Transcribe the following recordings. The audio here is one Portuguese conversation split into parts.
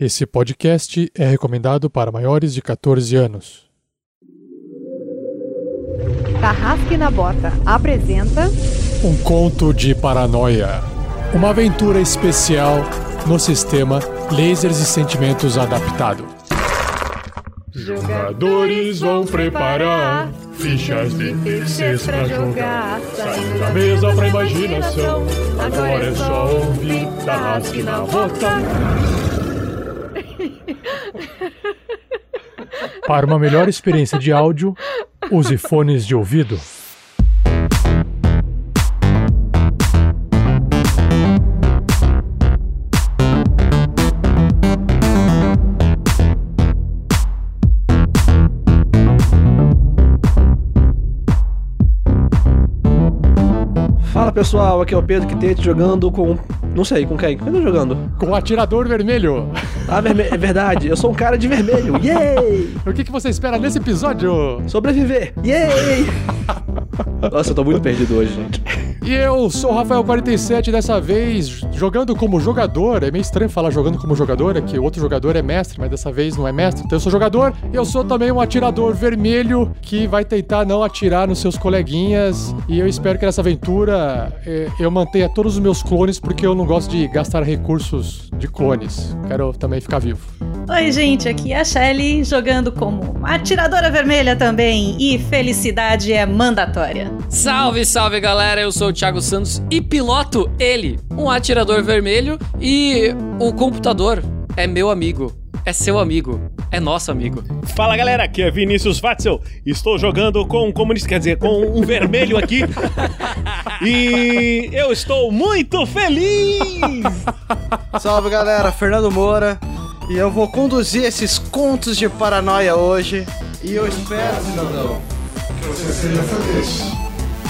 Esse podcast é recomendado para maiores de 14 anos. Tarrasque na Bota apresenta Um conto de paranoia. Uma aventura especial no sistema Lasers e Sentimentos Adaptado. Jogadores vão preparar fichas de terceiros pra jogar. Saindo da mesa pra imaginação. Agora é só ouvir Tarrasque na Bota. Para uma melhor experiência de áudio, use fones de ouvido. Fala pessoal, aqui é o Pedro Quitete jogando com. Não sei, com quem? Quem eu tô jogando? Com o atirador vermelho. Ah, verme... é verdade, eu sou um cara de vermelho. Yay! O que, que você espera nesse episódio? Sobreviver! Yay! Nossa, eu tô muito perdido hoje, gente. E eu sou o Rafael47, dessa vez jogando como jogador. É meio estranho falar jogando como jogador, é que o outro jogador é mestre, mas dessa vez não é mestre. Então eu sou jogador. E eu sou também um atirador vermelho que vai tentar não atirar nos seus coleguinhas. E eu espero que nessa aventura eh, eu mantenha todos os meus clones, porque eu não gosto de gastar recursos de clones. Quero também ficar vivo. Oi, gente, aqui é a Shelly, jogando como atiradora vermelha também, e felicidade é mandatória. Salve, salve galera, eu sou o Thiago Santos e piloto ele, um atirador vermelho e o computador é meu amigo, é seu amigo, é nosso amigo. Fala galera, aqui é Vinícius Watzel. Estou jogando com um comunista, quer dizer, com um vermelho aqui. E eu estou muito feliz! Salve galera, Fernando Moura. E eu vou conduzir esses contos de paranoia hoje. E eu espero, cidadão, que você seja feliz.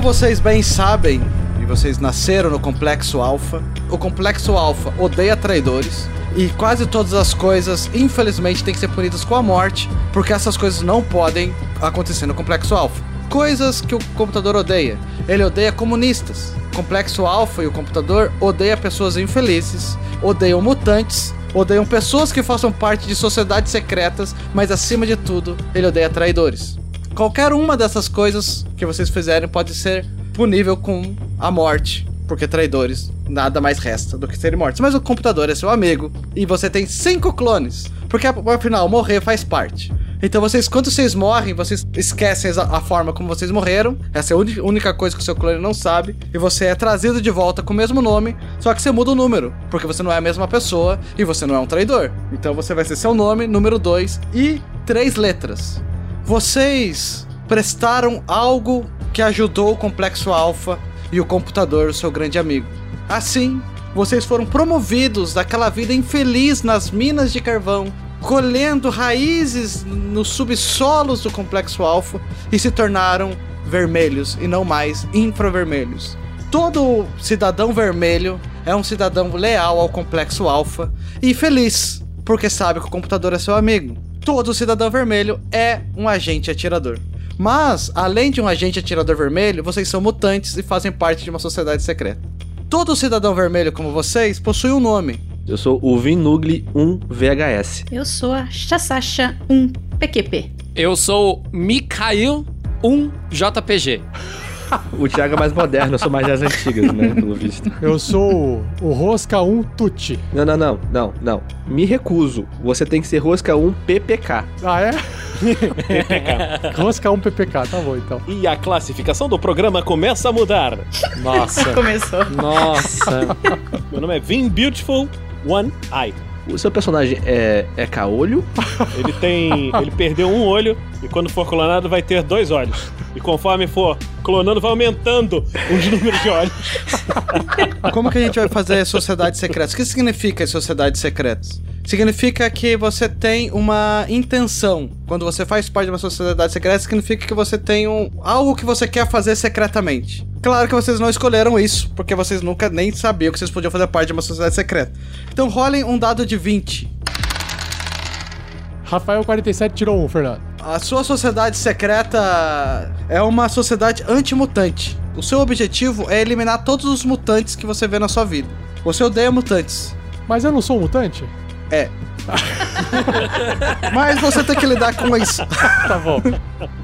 Como vocês bem sabem, e vocês nasceram no Complexo Alpha, o Complexo Alpha odeia traidores. E quase todas as coisas, infelizmente, têm que ser punidas com a morte, porque essas coisas não podem acontecer no Complexo Alpha. Coisas que o computador odeia. Ele odeia comunistas. O Complexo Alpha e o computador odeia pessoas infelizes, odeiam mutantes, odeiam pessoas que façam parte de sociedades secretas, mas acima de tudo, ele odeia traidores. Qualquer uma dessas coisas que vocês fizerem pode ser punível com a morte, porque traidores nada mais resta do que serem mortos. Mas o computador é seu amigo e você tem cinco clones, porque afinal morrer faz parte. Então vocês, quando vocês morrem, vocês esquecem a, forma como vocês morreram. Essa é a única coisa que o seu clone não sabe. E você é trazido de volta com o mesmo nome, só que você muda o número, porque você não é a mesma pessoa e você não é um traidor. Então você vai ser seu nome, número 2 e três letras. Vocês prestaram algo que ajudou o Complexo Alpha e o computador, o seu grande amigo. Assim, vocês foram promovidos daquela vida infeliz nas minas de carvão, colhendo raízes nos subsolos do Complexo Alpha e se tornaram vermelhos e não mais infravermelhos. Todo cidadão vermelho é um cidadão leal ao Complexo Alpha e feliz, porque sabe que o computador é seu amigo. Todo cidadão vermelho é um agente atirador. Mas, além de um agente atirador vermelho, vocês são mutantes e fazem parte de uma sociedade secreta. Todo cidadão vermelho como vocês possui um nome. Eu sou o Vinugli 1 VHS. Eu sou a Chassasha 1 PQP. Eu sou Mikhail 1 JPG. O Thiago é mais moderno, eu sou mais das antigas, né? Pelo visto. Eu sou o, o Rosca 1 Tuti. Não, não, não, não, não. Me recuso. Você tem que ser rosca 1 PPK. Ah, é? Rosca 1 PPK, tá bom então. E a classificação do programa começa a mudar. Nossa. Começou. Nossa. Meu nome é Vin Beautiful One Eye. O seu personagem é, é caolho? Ele tem. ele perdeu um olho e quando for clonado vai ter dois olhos. E conforme for clonando, vai aumentando os números de olhos. Como que a gente vai fazer sociedades secretas? O que significa sociedades secretas? Significa que você tem uma intenção. Quando você faz parte de uma sociedade secreta, significa que você tem um, algo que você quer fazer secretamente. Claro que vocês não escolheram isso, porque vocês nunca nem sabiam que vocês podiam fazer parte de uma sociedade secreta. Então rolem um dado de 20. Rafael 47 tirou um, Fernando. A sua sociedade secreta é uma sociedade antimutante. O seu objetivo é eliminar todos os mutantes que você vê na sua vida. Você odeia mutantes. Mas eu não sou um mutante? É. Mas você tem que lidar com isso. Tá bom.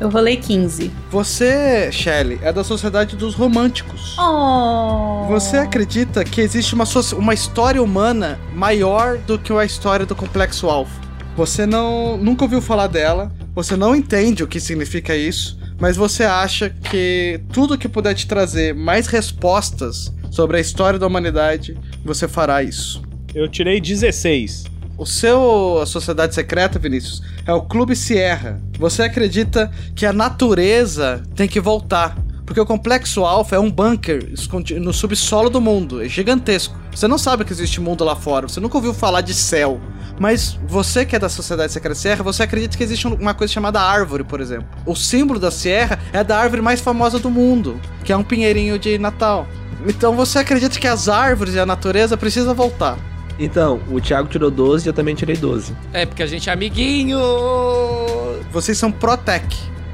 Eu rolei 15. Você, Shelley, é da sociedade dos românticos. Oh. Você acredita que existe uma, soci- uma história humana maior do que a história do Complexo Alpha? Você não nunca ouviu falar dela, você não entende o que significa isso, mas você acha que tudo que puder te trazer mais respostas sobre a história da humanidade, você fará isso. Eu tirei 16. O seu a sociedade secreta, Vinícius, é o Clube Sierra. Você acredita que a natureza tem que voltar. Porque o Complexo Alpha é um bunker no subsolo do mundo. É gigantesco. Você não sabe que existe mundo lá fora. Você nunca ouviu falar de céu. Mas você que é da Sociedade Secreta Sierra, você acredita que existe um- uma coisa chamada árvore, por exemplo. O símbolo da Sierra é da árvore mais famosa do mundo, que é um pinheirinho de Natal. Então você acredita que as árvores e a natureza precisam voltar. Então, o Thiago tirou 12 e eu também tirei 12. É porque a gente é amiguinho. Vocês são Protec.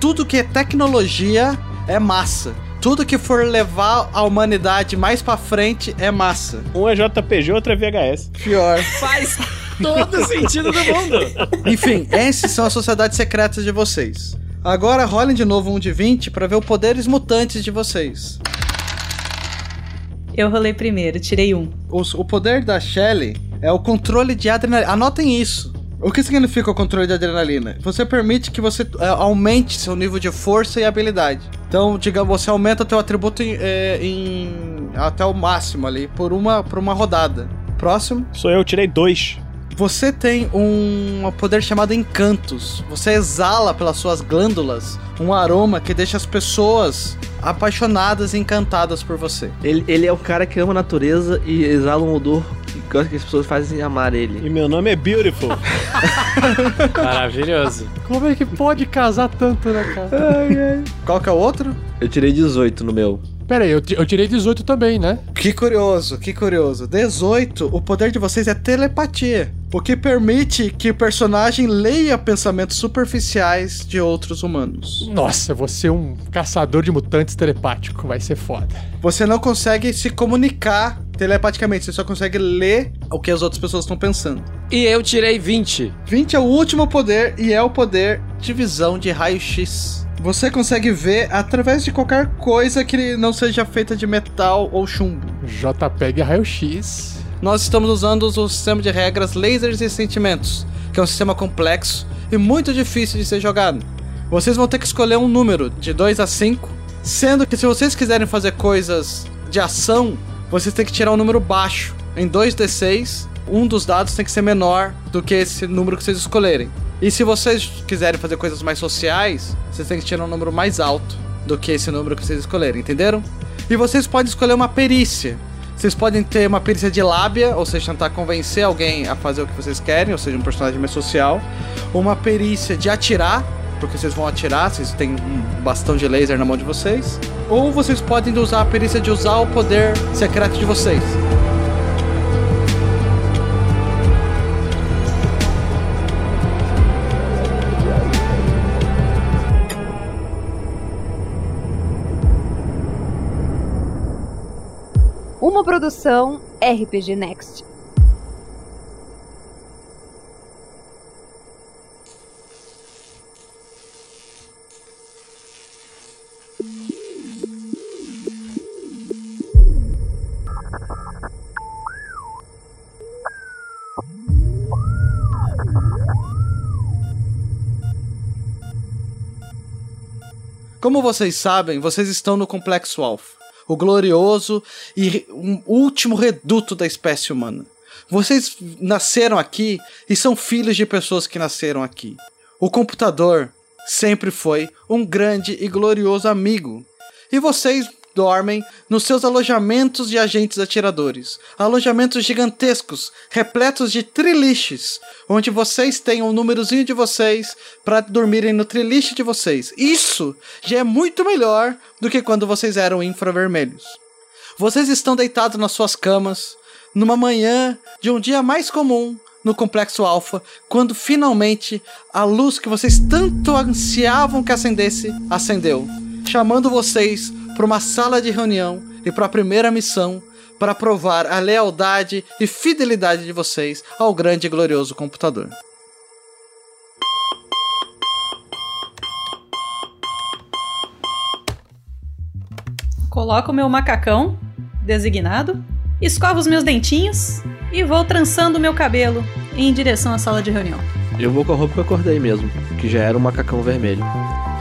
Tudo que é tecnologia é massa. Tudo que for levar a humanidade mais pra frente é massa. Um é JPG, outro é VHS. Pior. Faz todo sentido do mundo. Enfim, esses são as sociedades secretas de vocês. Agora rolem de novo um de 20 pra ver os poderes mutantes de vocês. Eu rolei primeiro, tirei um. Os- o poder da Shelly é o controle de adrenalina. Anotem isso. O que significa o controle de adrenalina? Você permite que você é, aumente seu nível de força e habilidade. Então, digamos, você aumenta teu atributo em, é, em- até o máximo ali por uma, por uma rodada. Próximo. Sou eu, tirei dois. Você tem um poder chamado encantos. Você exala pelas suas glândulas um aroma que deixa as pessoas apaixonadas e encantadas por você. Ele, ele é o cara que ama a natureza e exala um odor que gosta que as pessoas fazem amar ele. E meu nome é Beautiful. Maravilhoso. Como é que pode casar tanto, né, cara? Qual que é o outro? Eu tirei 18 no meu. Pera aí, eu, eu tirei 18 também, né? Que curioso, que curioso. 18, o poder de vocês é telepatia. O que permite que o personagem leia pensamentos superficiais de outros humanos. Nossa, você é um caçador de mutantes telepático. Vai ser foda. Você não consegue se comunicar telepaticamente, você só consegue ler o que as outras pessoas estão pensando. E eu tirei 20. 20 é o último poder e é o poder de visão de raio-x. Você consegue ver através de qualquer coisa que não seja feita de metal ou chumbo. JPEG raio-x. Nós estamos usando o sistema de regras lasers e sentimentos, que é um sistema complexo e muito difícil de ser jogado. Vocês vão ter que escolher um número de 2 a 5, sendo que se vocês quiserem fazer coisas de ação, vocês têm que tirar um número baixo. Em 2d6, um dos dados tem que ser menor do que esse número que vocês escolherem. E se vocês quiserem fazer coisas mais sociais, vocês têm que tirar um número mais alto do que esse número que vocês escolherem, entenderam? E vocês podem escolher uma perícia. Vocês podem ter uma perícia de lábia, ou seja, tentar convencer alguém a fazer o que vocês querem, ou seja, um personagem mais social. Uma perícia de atirar, porque vocês vão atirar, vocês têm um bastão de laser na mão de vocês. Ou vocês podem usar a perícia de usar o poder secreto de vocês. Uma produção RPG Next. Como vocês sabem, vocês estão no Complexo Alpha o glorioso e um último reduto da espécie humana. Vocês nasceram aqui e são filhos de pessoas que nasceram aqui. O computador sempre foi um grande e glorioso amigo. E vocês dormem nos seus alojamentos de agentes atiradores. Alojamentos gigantescos, repletos de triliches, onde vocês têm um númerozinho de vocês para dormirem no triliche de vocês. Isso já é muito melhor do que quando vocês eram infravermelhos. Vocês estão deitados nas suas camas, numa manhã de um dia mais comum no Complexo Alpha, quando finalmente a luz que vocês tanto ansiavam que acendesse, acendeu, chamando vocês para uma sala de reunião e para a primeira missão para provar a lealdade e fidelidade de vocês ao grande e glorioso computador. Coloco o meu macacão designado, escovo os meus dentinhos e vou trançando o meu cabelo em direção à sala de reunião. Eu vou com a roupa que eu acordei mesmo, que já era um macacão vermelho.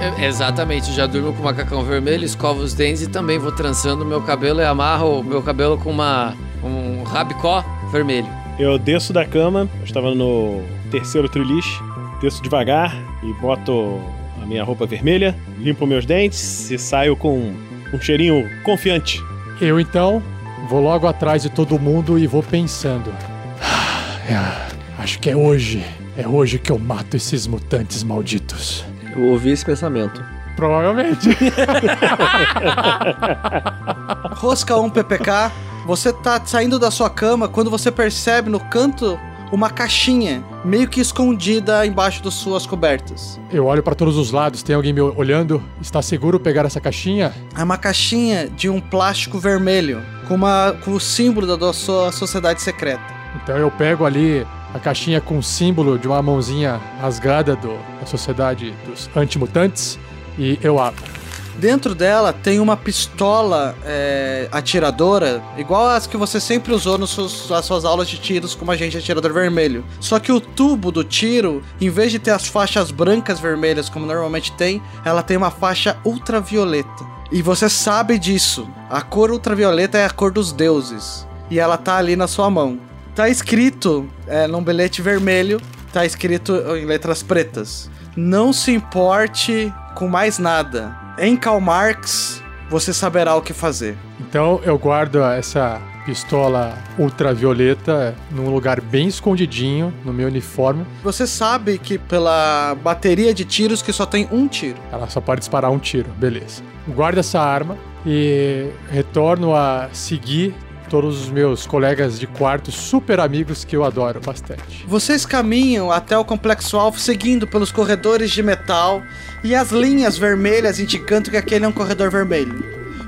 Eu- exatamente, já durmo com macacão vermelho, escovo os dentes e também vou trançando o meu cabelo e amarro o meu cabelo com uma um rabicó vermelho. Eu desço da cama, eu estava no terceiro triliche, desço devagar e boto a minha roupa vermelha, limpo meus dentes e saio com um cheirinho confiante. Eu então vou logo atrás de todo mundo e vou pensando. "Ah, é, acho que é hoje. É hoje que eu mato esses mutantes malditos. Eu ouvi esse pensamento. Provavelmente. Rosca 1 PPK, você tá saindo da sua cama quando você percebe no canto uma caixinha meio que escondida embaixo das suas cobertas. Eu olho pra todos os lados, tem alguém me olhando? Está seguro pegar essa caixinha? É uma caixinha de um plástico vermelho com, uma, com o símbolo da, da sua sociedade secreta. Então eu pego ali a caixinha com o símbolo de uma mãozinha rasgada do, da sociedade dos antimutantes e eu abro. Dentro dela tem uma pistola é, atiradora, igual as que você sempre usou nas suas aulas de tiros como agente atirador vermelho. Só que o tubo do tiro, em vez de ter as faixas brancas vermelhas como normalmente tem, ela tem uma faixa ultravioleta. E você sabe disso. A cor ultravioleta é a cor dos deuses. E ela tá ali na sua mão. Tá escrito é, num bilhete vermelho, tá escrito em letras pretas. Não se importe com mais nada. Em Karl Marx, você saberá o que fazer. Então eu guardo essa pistola ultravioleta num lugar bem escondidinho no meu uniforme. Você sabe que pela bateria de tiros que só tem um tiro. Ela só pode disparar um tiro, beleza. Guardo essa arma e retorno a seguir todos os meus colegas de quarto super amigos que eu adoro bastante. Vocês caminham até o complexo alfa seguindo pelos corredores de metal e as linhas vermelhas indicando que aquele é um corredor vermelho.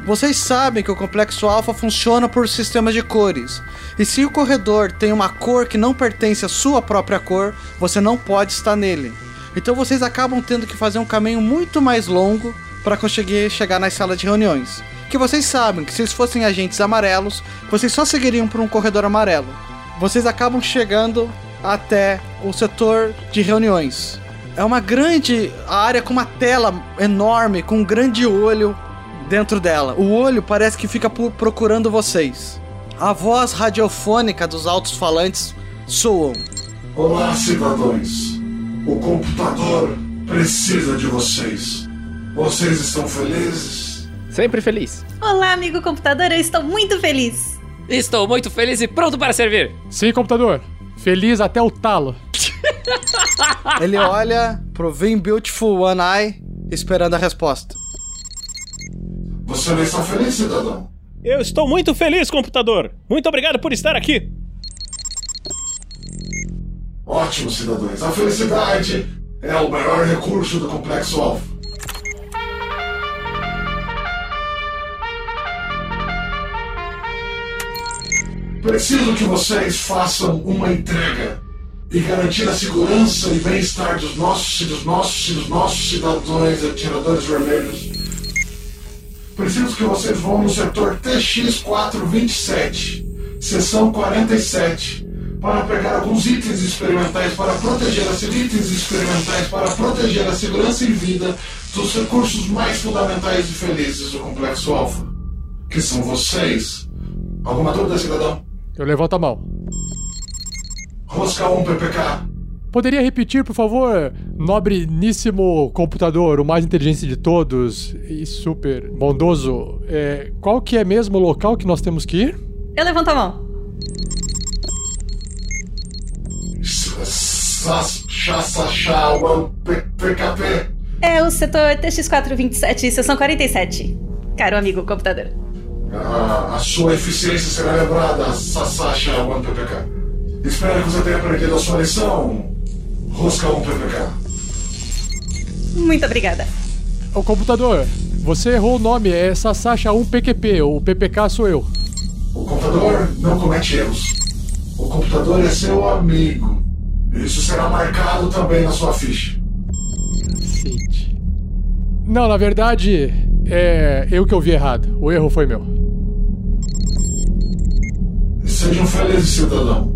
Vocês sabem que o complexo alfa funciona por sistemas de cores. E se o corredor tem uma cor que não pertence à sua própria cor, você não pode estar nele. Então vocês acabam tendo que fazer um caminho muito mais longo para conseguir chegar na sala de reuniões. Que vocês sabem que se eles fossem agentes amarelos, vocês só seguiriam por um corredor amarelo. Vocês acabam chegando até o setor de reuniões. É uma grande área com uma tela enorme, com um grande olho dentro dela. O olho parece que fica procurando vocês. A voz radiofônica dos altos-falantes soam. Olá, cidadãos. O computador precisa de vocês. Vocês estão felizes? Sempre feliz. Olá, amigo computador, eu estou muito feliz. Estou muito feliz e pronto para servir. Sim, computador. Feliz até o talo. Ele olha pro Vim Beautiful One Eye, esperando a resposta. Você não está feliz, cidadão? Eu estou muito feliz, computador. Muito obrigado por estar aqui. Ótimo, cidadãos. A felicidade é o maior recurso do Complexo Alpha. Preciso que vocês façam uma entrega e garantir a segurança e bem-estar dos nossos, dos nossos, dos nossos cidadãos atiradores vermelhos. Preciso que vocês vão no setor TX427, seção 47, para pegar alguns itens experimentais para proteger as itens experimentais para proteger a segurança e vida dos recursos mais fundamentais e felizes do Complexo Alpha, que são vocês. Alguma dúvida, cidadão? Eu levanto a mão. Rosca 1 PPK. Poderia repetir, por favor, nobreníssimo computador, o mais inteligente de todos e super bondoso, é, qual que é mesmo o local que nós temos que ir? Eu levanto a mão. Chassachá 1 PKP. É o setor TX427, seção 47. Caro amigo computador. A, a sua eficiência será lembrada, Sasasha 1 PPK. Espero que você tenha aprendido a sua lição, Rosca 1 PPK. Muito obrigada. Ô computador, você errou o nome, é Sasasha 1PQP, o PPK sou eu. O computador não comete erros. O computador é seu amigo. Isso será marcado também na sua ficha. Não, na verdade, é eu que ouvi errado. O erro foi meu. Sejam felizes, cidadão.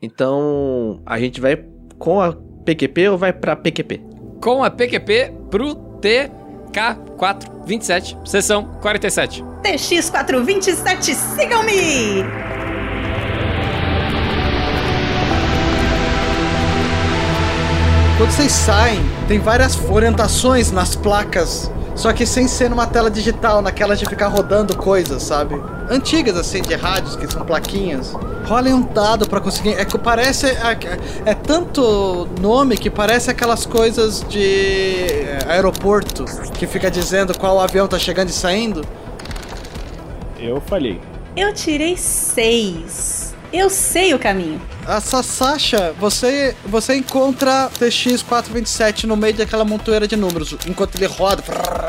Então, a gente vai com a PQP ou vai pra PQP? Com a PQP pro TK427, sessão 47. TX427, sigam-me! Quando vocês saem, tem várias orientações nas placas, só que sem ser numa tela digital, naquelas de ficar rodando coisas, sabe? Antigas assim de rádios que são plaquinhas. Rolem um dado pra conseguir. É que parece é, é tanto nome que parece aquelas coisas de é, aeroporto que fica dizendo qual avião tá chegando e saindo. Eu falhei. Eu tirei seis. Eu sei o caminho. A Sasha, você, você encontra TX427 no meio daquela montoeira de números. Enquanto ele roda,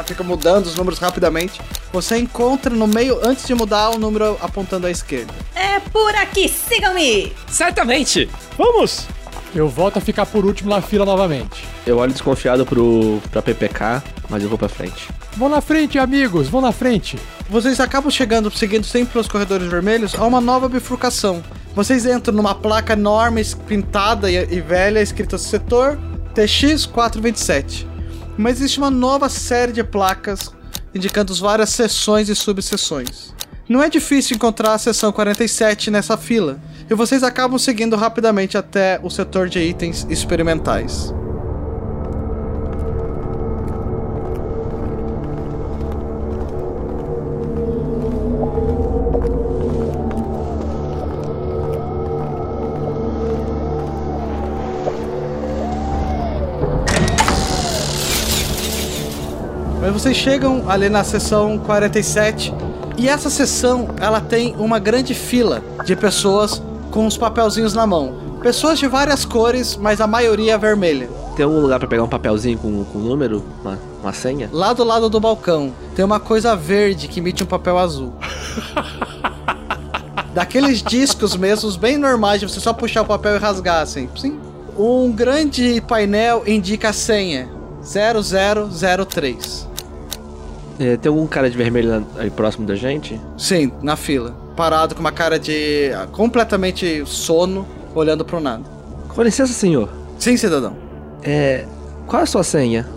fica mudando os números rapidamente. Você encontra no meio, antes de mudar, o número apontando à esquerda. É por aqui, sigam-me! Certamente! Vamos! Eu volto a ficar por último na fila novamente. Eu olho desconfiado pro, pra PPK, mas eu vou pra frente. Vão na frente, amigos, vão na frente. Vocês acabam chegando, seguindo sempre pelos corredores vermelhos, a uma nova bifurcação. Vocês entram numa placa enorme, pintada e, velha, escrita setor TX427. Mas existe uma nova série de placas indicando várias seções e subseções. Não é difícil encontrar a seção 47 nessa fila, e vocês acabam seguindo rapidamente até o setor de itens experimentais. Vocês chegam ali na seção 47 e essa seção ela tem uma grande fila de pessoas com os papelzinhos na mão. Pessoas de várias cores, mas a maioria é vermelha. Tem algum lugar pra pegar um papelzinho com, com número? Uma, uma senha? Lá do lado do balcão tem uma coisa verde que emite um papel azul. Daqueles discos mesmos, bem normais, de você só puxar o papel e rasgar assim. Sim. Um grande painel indica a senha: 0003. É, tem algum cara de vermelho aí próximo da gente? Sim, na fila. Parado com uma cara de completamente sono, olhando pro nada. Com licença, senhor. Sim, cidadão. É. Qual é a sua senha?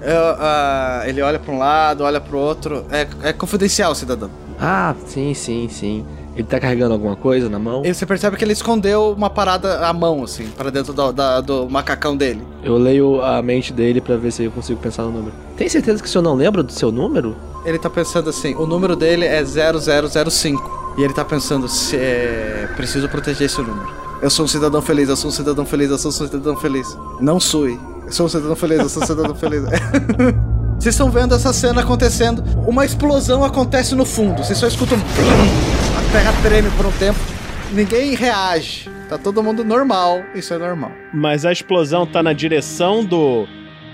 Eu, ah, ele olha pra um lado, olha pro outro. É, é confidencial, cidadão. Ah, sim, sim, sim. Ele tá carregando alguma coisa na mão? E você percebe que ele escondeu uma parada à mão, assim, para dentro do, da- do macacão dele. Eu leio a mente dele pra ver se eu consigo pensar no número. Tem certeza que o senhor não lembra do seu número? Ele tá pensando assim, o número dele é 0005. E ele tá pensando, se, é, preciso proteger esse número. Eu sou um cidadão feliz, eu sou um cidadão feliz, eu sou um cidadão feliz. Não sui. Eu sou um cidadão feliz, eu sou um cidadão feliz. Vocês estão vendo essa cena acontecendo. Uma explosão acontece no fundo. Vocês só escutam. um A terra treme por um tempo. Ninguém reage. Tá todo mundo normal. Isso é normal. Mas a explosão tá na direção do,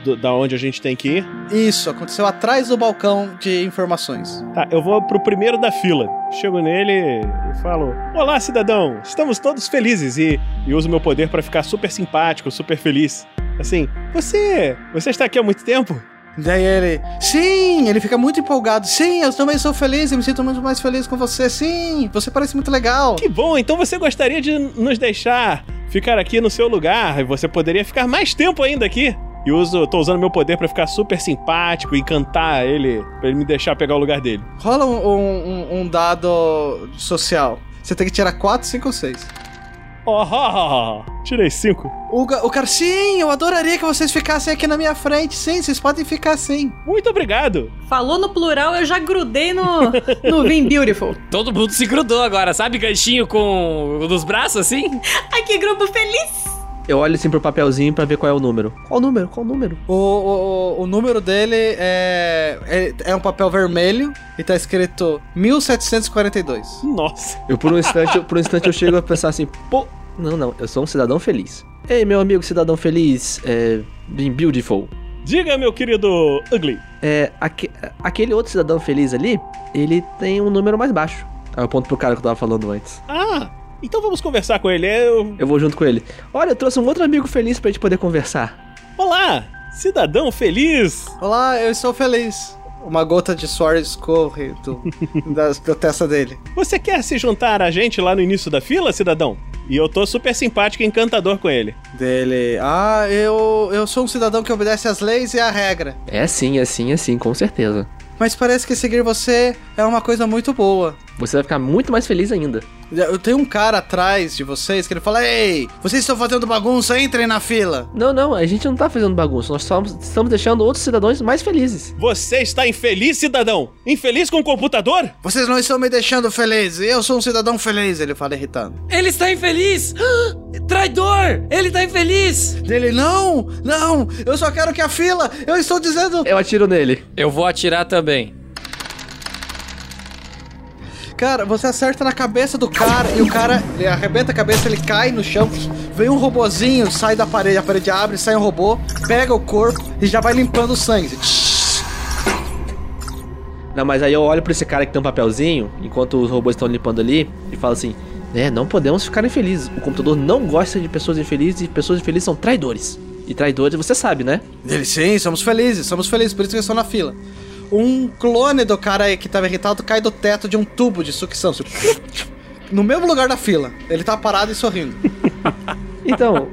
do- da onde a gente tem que ir. Isso aconteceu atrás do balcão de informações. Tá, eu vou pro primeiro da fila. Chego nele e falo: Olá, cidadão! Estamos todos felizes e, e uso meu poder pra ficar super simpático, super feliz. Assim, você. Você está aqui há muito tempo? Daí ele, sim, ele fica muito empolgado. Sim, eu também sou feliz, eu me sinto muito mais feliz com você. Sim, você parece muito legal. Que bom, então você gostaria de nos deixar ficar aqui no seu lugar e você poderia ficar mais tempo ainda aqui. e uso, tô usando meu poder pra ficar super simpático e encantar ele, pra ele me deixar pegar o lugar dele. Rola um, um- um- um dado social. Você tem que tirar 4, 5 ou 6. Oh, tirei cinco. O, o cara, sim, eu adoraria que vocês ficassem aqui na minha frente. Sim, vocês podem ficar assim. Muito obrigado. Falou no plural, eu já grudei no, no Vim Beautiful. Todo mundo se grudou agora, sabe? Ganchinho com dos braços assim? Ai, que grupo feliz! Eu olho assim pro papelzinho pra ver qual é o número. Qual o número? Qual o número? O, o, o número dele é, é, é um papel vermelho e tá escrito 1742. Nossa. Eu por um instante, por um instante eu chego a pensar assim, pô, não, não, eu sou um cidadão feliz. Ei, meu amigo cidadão feliz, é, bem beautiful. Diga, meu querido Ugly. É, aque- aquele outro cidadão feliz ali, ele tem um número mais baixo. Aí eu aponto pro cara que eu tava falando antes. Ah, então vamos conversar com ele. Eu... Eu vou junto com ele. Olha, eu trouxe um outro amigo feliz pra gente poder conversar. Olá, cidadão feliz. Olá, eu estou feliz. Uma gota de suor escorre do, da, da testa dele. Você quer se juntar a gente lá no início da fila, cidadão? E eu tô super simpático e encantador com ele. Dele. Ah, eu, eu sou um cidadão que obedece às leis e à regra. É sim, é sim, é sim, com certeza. Mas parece que seguir você é uma coisa muito boa. Você vai ficar muito mais feliz ainda. Eu tenho um cara atrás de vocês que ele fala: Ei, vocês estão fazendo bagunça, entrem na fila. Não, não, a gente não tá fazendo bagunça, nós só estamos deixando outros cidadãos mais felizes. Você está infeliz, cidadão? Infeliz com o computador? Vocês não estão me deixando feliz. Eu sou um cidadão feliz, ele fala irritado. Ele está infeliz! Traidor! Ele tá infeliz! Dele, não, não, eu só quero que a fila, eu estou dizendo. Eu atiro nele. Eu vou atirar também. Cara, você acerta na cabeça do cara e o cara, ele arrebenta a cabeça, ele cai no chão. Vem um robozinho, sai da parede, a parede abre, sai um robô, pega o corpo e já vai limpando o sangue. Não, mas aí eu olho pra esse cara que tem um papelzinho, enquanto os robôs estão limpando ali, e falo assim: É, não podemos ficar infelizes. O computador não gosta de pessoas infelizes e pessoas infelizes são traidores. E traidores você sabe, né? Ele, sim, somos felizes, somos felizes, por isso que eu estou na fila. Um clone do cara aí que tava irritado cai do teto de um tubo de sucção. No mesmo lugar da fila. Ele tá parado e sorrindo. Então,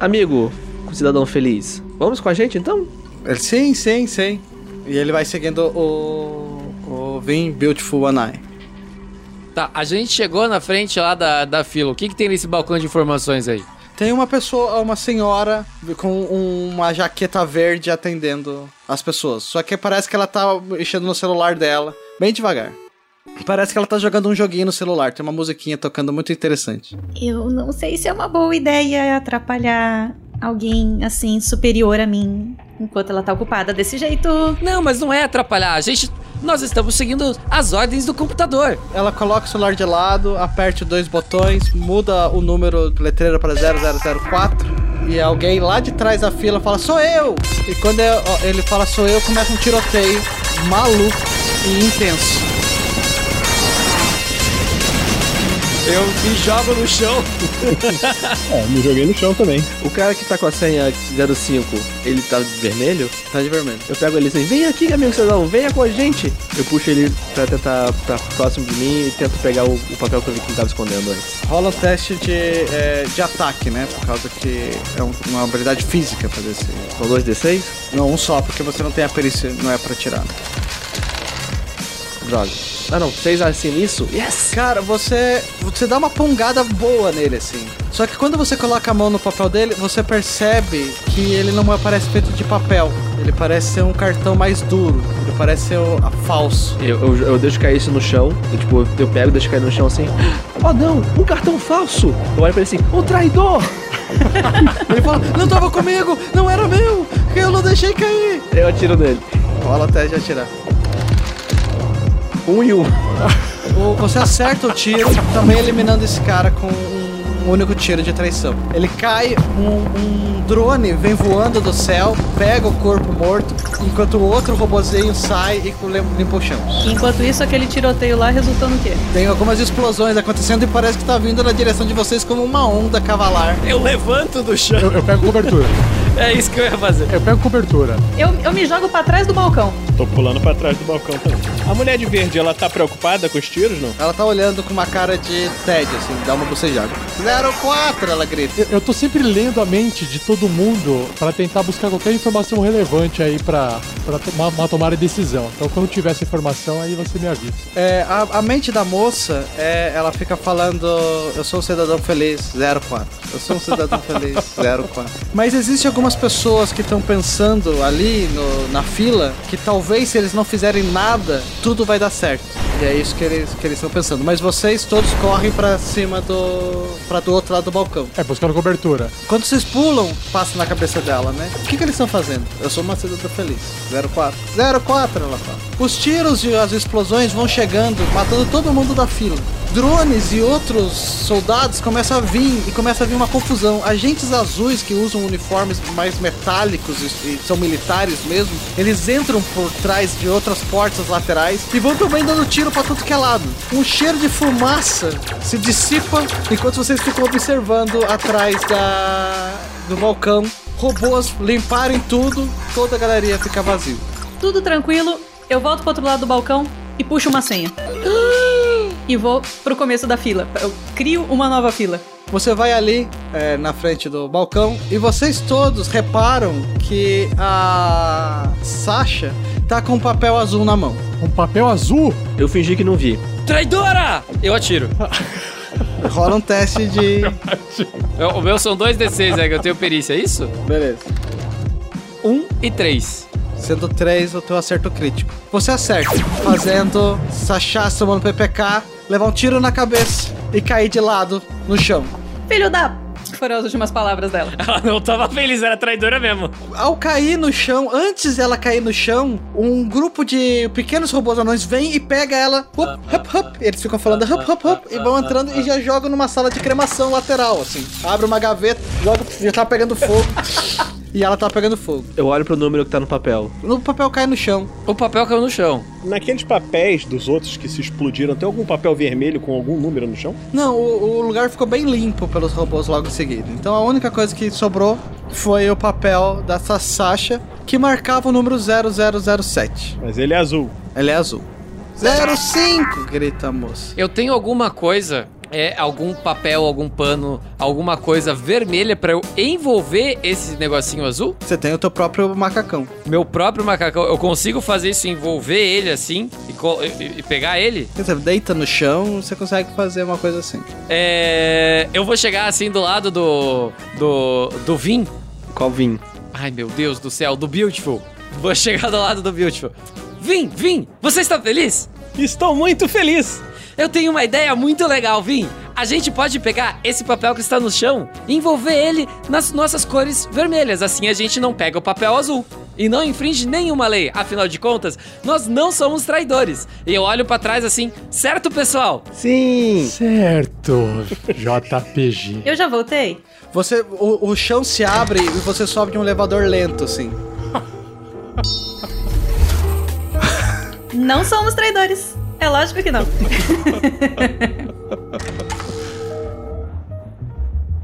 amigo, cidadão feliz, vamos com a gente então? Ele, sim, sim, sim. E ele vai seguindo o. O Vim Beautiful One Eye. Tá, a gente chegou na frente lá da, da fila. O que, que tem nesse balcão de informações aí? Tem uma pessoa, uma senhora com uma jaqueta verde atendendo as pessoas. Só que parece que ela tá mexendo no celular dela, bem devagar. Parece que ela tá jogando um joguinho no celular, tem uma musiquinha tocando muito interessante. Eu não sei se é uma boa ideia atrapalhar alguém assim superior a mim enquanto ela tá ocupada desse jeito. Não, mas não é atrapalhar. A gente. Nós estamos seguindo as ordens do computador. Ela coloca o celular de lado, aperte dois botões, muda o número do letreiro para 0004 e alguém lá de trás da fila fala: Sou eu! E quando é- ele fala sou eu, começa um tiroteio maluco e intenso. Eu me jogo no chão. É, me joguei no chão também. O cara que tá com a senha 05, ele tá vermelho? Tá de vermelho. Eu pego ele assim, vem aqui, amigo cidadão, venha com a gente. Eu puxo ele pra tentar estar próximo de mim e tento pegar o, o papel que eu vi que ele tava escondendo antes. Rola um teste de, é, de ataque, né? Por causa que é um- uma habilidade física fazer esse. São dois D6? Não, um só, porque você não tem a perícia, não é pra tirar. Droga. Ah não, seis assim nisso? Yes! Cara, você você dá uma pungada boa nele assim. Só que quando você coloca a mão no papel dele, você percebe que ele não parece feito de papel. Ele parece ser um cartão mais duro. Ele parece ser o, a falso. Eu, eu, eu deixo cair isso no chão, eu, tipo, eu pego, deixo cair no chão assim. Oh não, um cartão falso! Eu olho pra ele assim, o traidor! Ele fala: "Não tava comigo, não era meu, eu não deixei cair". Eu atiro nele. Rola até de atirar. Um e um. O- Você acerta o tiro, também eliminando esse cara com um único tiro de traição. Ele cai, um, um drone vem voando do céu, pega o corpo morto, enquanto o outro robozinho sai e lim- limpa o chão. Enquanto isso, aquele tiroteio lá resultou no quê? Tem algumas explosões acontecendo e parece que tá vindo na direção de vocês como uma onda cavalar. Eu levanto do chão. Eu, eu pego cobertura. É isso que eu ia fazer. Eu pego cobertura. Eu, eu me jogo pra trás do balcão. Tô pulando pra trás do balcão também. A mulher de verde, ela tá preocupada com os tiros, não? Ela tá olhando com uma cara de tédio, assim, dá uma bocejada. 04, ela grita. Eu, eu tô sempre lendo a mente de todo mundo pra tentar buscar qualquer informação relevante aí pra, pra tomar, uma tomada de decisão. Então quando tiver essa informação, aí você me avisa. É, a, a mente da moça, é, ela fica falando, eu sou um cidadão feliz, 04. Eu sou um cidadão feliz, 04. Mas existem algumas pessoas que estão pensando ali no- na fila que talvez se eles não fizerem nada, tudo vai dar certo. E é isso que eles que eles estão pensando. Mas vocês todos correm pra cima do. pra do outro lado do balcão. É, buscando cobertura. Quando vocês pulam, passa na cabeça dela, né? O que, que eles estão fazendo? Eu sou uma cidadã feliz. 04. 04, ela fala. Os tiros e as explosões vão chegando, matando todo mundo da fila. Drones e outros soldados começam a vir e começa a vir uma confusão. Agentes azuis que usam uniformes mais metálicos e, e são militares mesmo, eles entram por trás de outras portas laterais e vão também dando tiro pra tudo que é lado. Um cheiro de fumaça se dissipa enquanto vocês ficam observando atrás da do balcão. Robôs limparem tudo, toda a galeria fica vazio. Tudo tranquilo, eu volto pro outro lado do balcão e puxo uma senha. E vou pro começo da fila. Eu crio uma nova fila. Você vai ali é, na frente do balcão e vocês todos reparam que a Sasha tá com um papel azul na mão. Um papel azul? Eu fingi que não vi. Traidora! Eu atiro. Rola um teste de. Eu- o meu são dois D6, é que eu tenho perícia, é isso? Beleza. Um e três. Sendo três o teu acerto crítico. Você acerta, fazendo Sasha tomando PPK, levar um tiro na cabeça e cair de lado no chão. Filho da. Foram as últimas palavras dela. Ela não tava feliz, era traidora mesmo. Ao cair no chão, antes dela cair no chão, um grupo de pequenos robôs anões vem e pega ela. Hup, hup, hup. Eles ficam falando hup, hup, hup. E vão entrando e já jogam numa sala de cremação lateral, assim. Abre uma gaveta, joga, já tá pegando fogo. e ela tá pegando fogo. Eu olho pro número que tá no papel. O papel cai no chão. O papel caiu no chão. Naqueles papéis dos outros que se explodiram, tem algum papel vermelho com algum número no chão? Não, o, o lugar ficou bem limpo pelos robôs logo em seguida. Então a única coisa que sobrou foi o papel dessa Sasha que marcava o número 0007. Mas ele é azul. Ele é azul. 05, grita a moça. Eu tenho alguma coisa, é, algum papel, algum pano, alguma coisa vermelha pra eu envolver esse negocinho azul? Você tem o teu próprio macacão. Meu próprio macacão, eu consigo fazer isso, envolver ele assim e, e- e pegar ele? Você deita no chão, você consegue fazer uma coisa assim. É, eu vou chegar assim do lado do do do Vin. Qual vim? Ai meu Deus do céu, do Beautiful. Vou chegar do lado do Beautiful. Vim, Vim, você está feliz? Estou muito feliz! Eu tenho uma ideia muito legal, Vim. A gente pode pegar esse papel que está no chão e envolver ele nas nossas cores vermelhas. Assim a gente não pega o papel azul. E não infringe nenhuma lei. Afinal de contas, nós não somos traidores. E eu olho pra trás assim, certo, pessoal? Sim! Certo, JPG. Eu já voltei? Você, o, o chão se abre e você sobe de um elevador lento, assim. Não somos traidores. É lógico que não.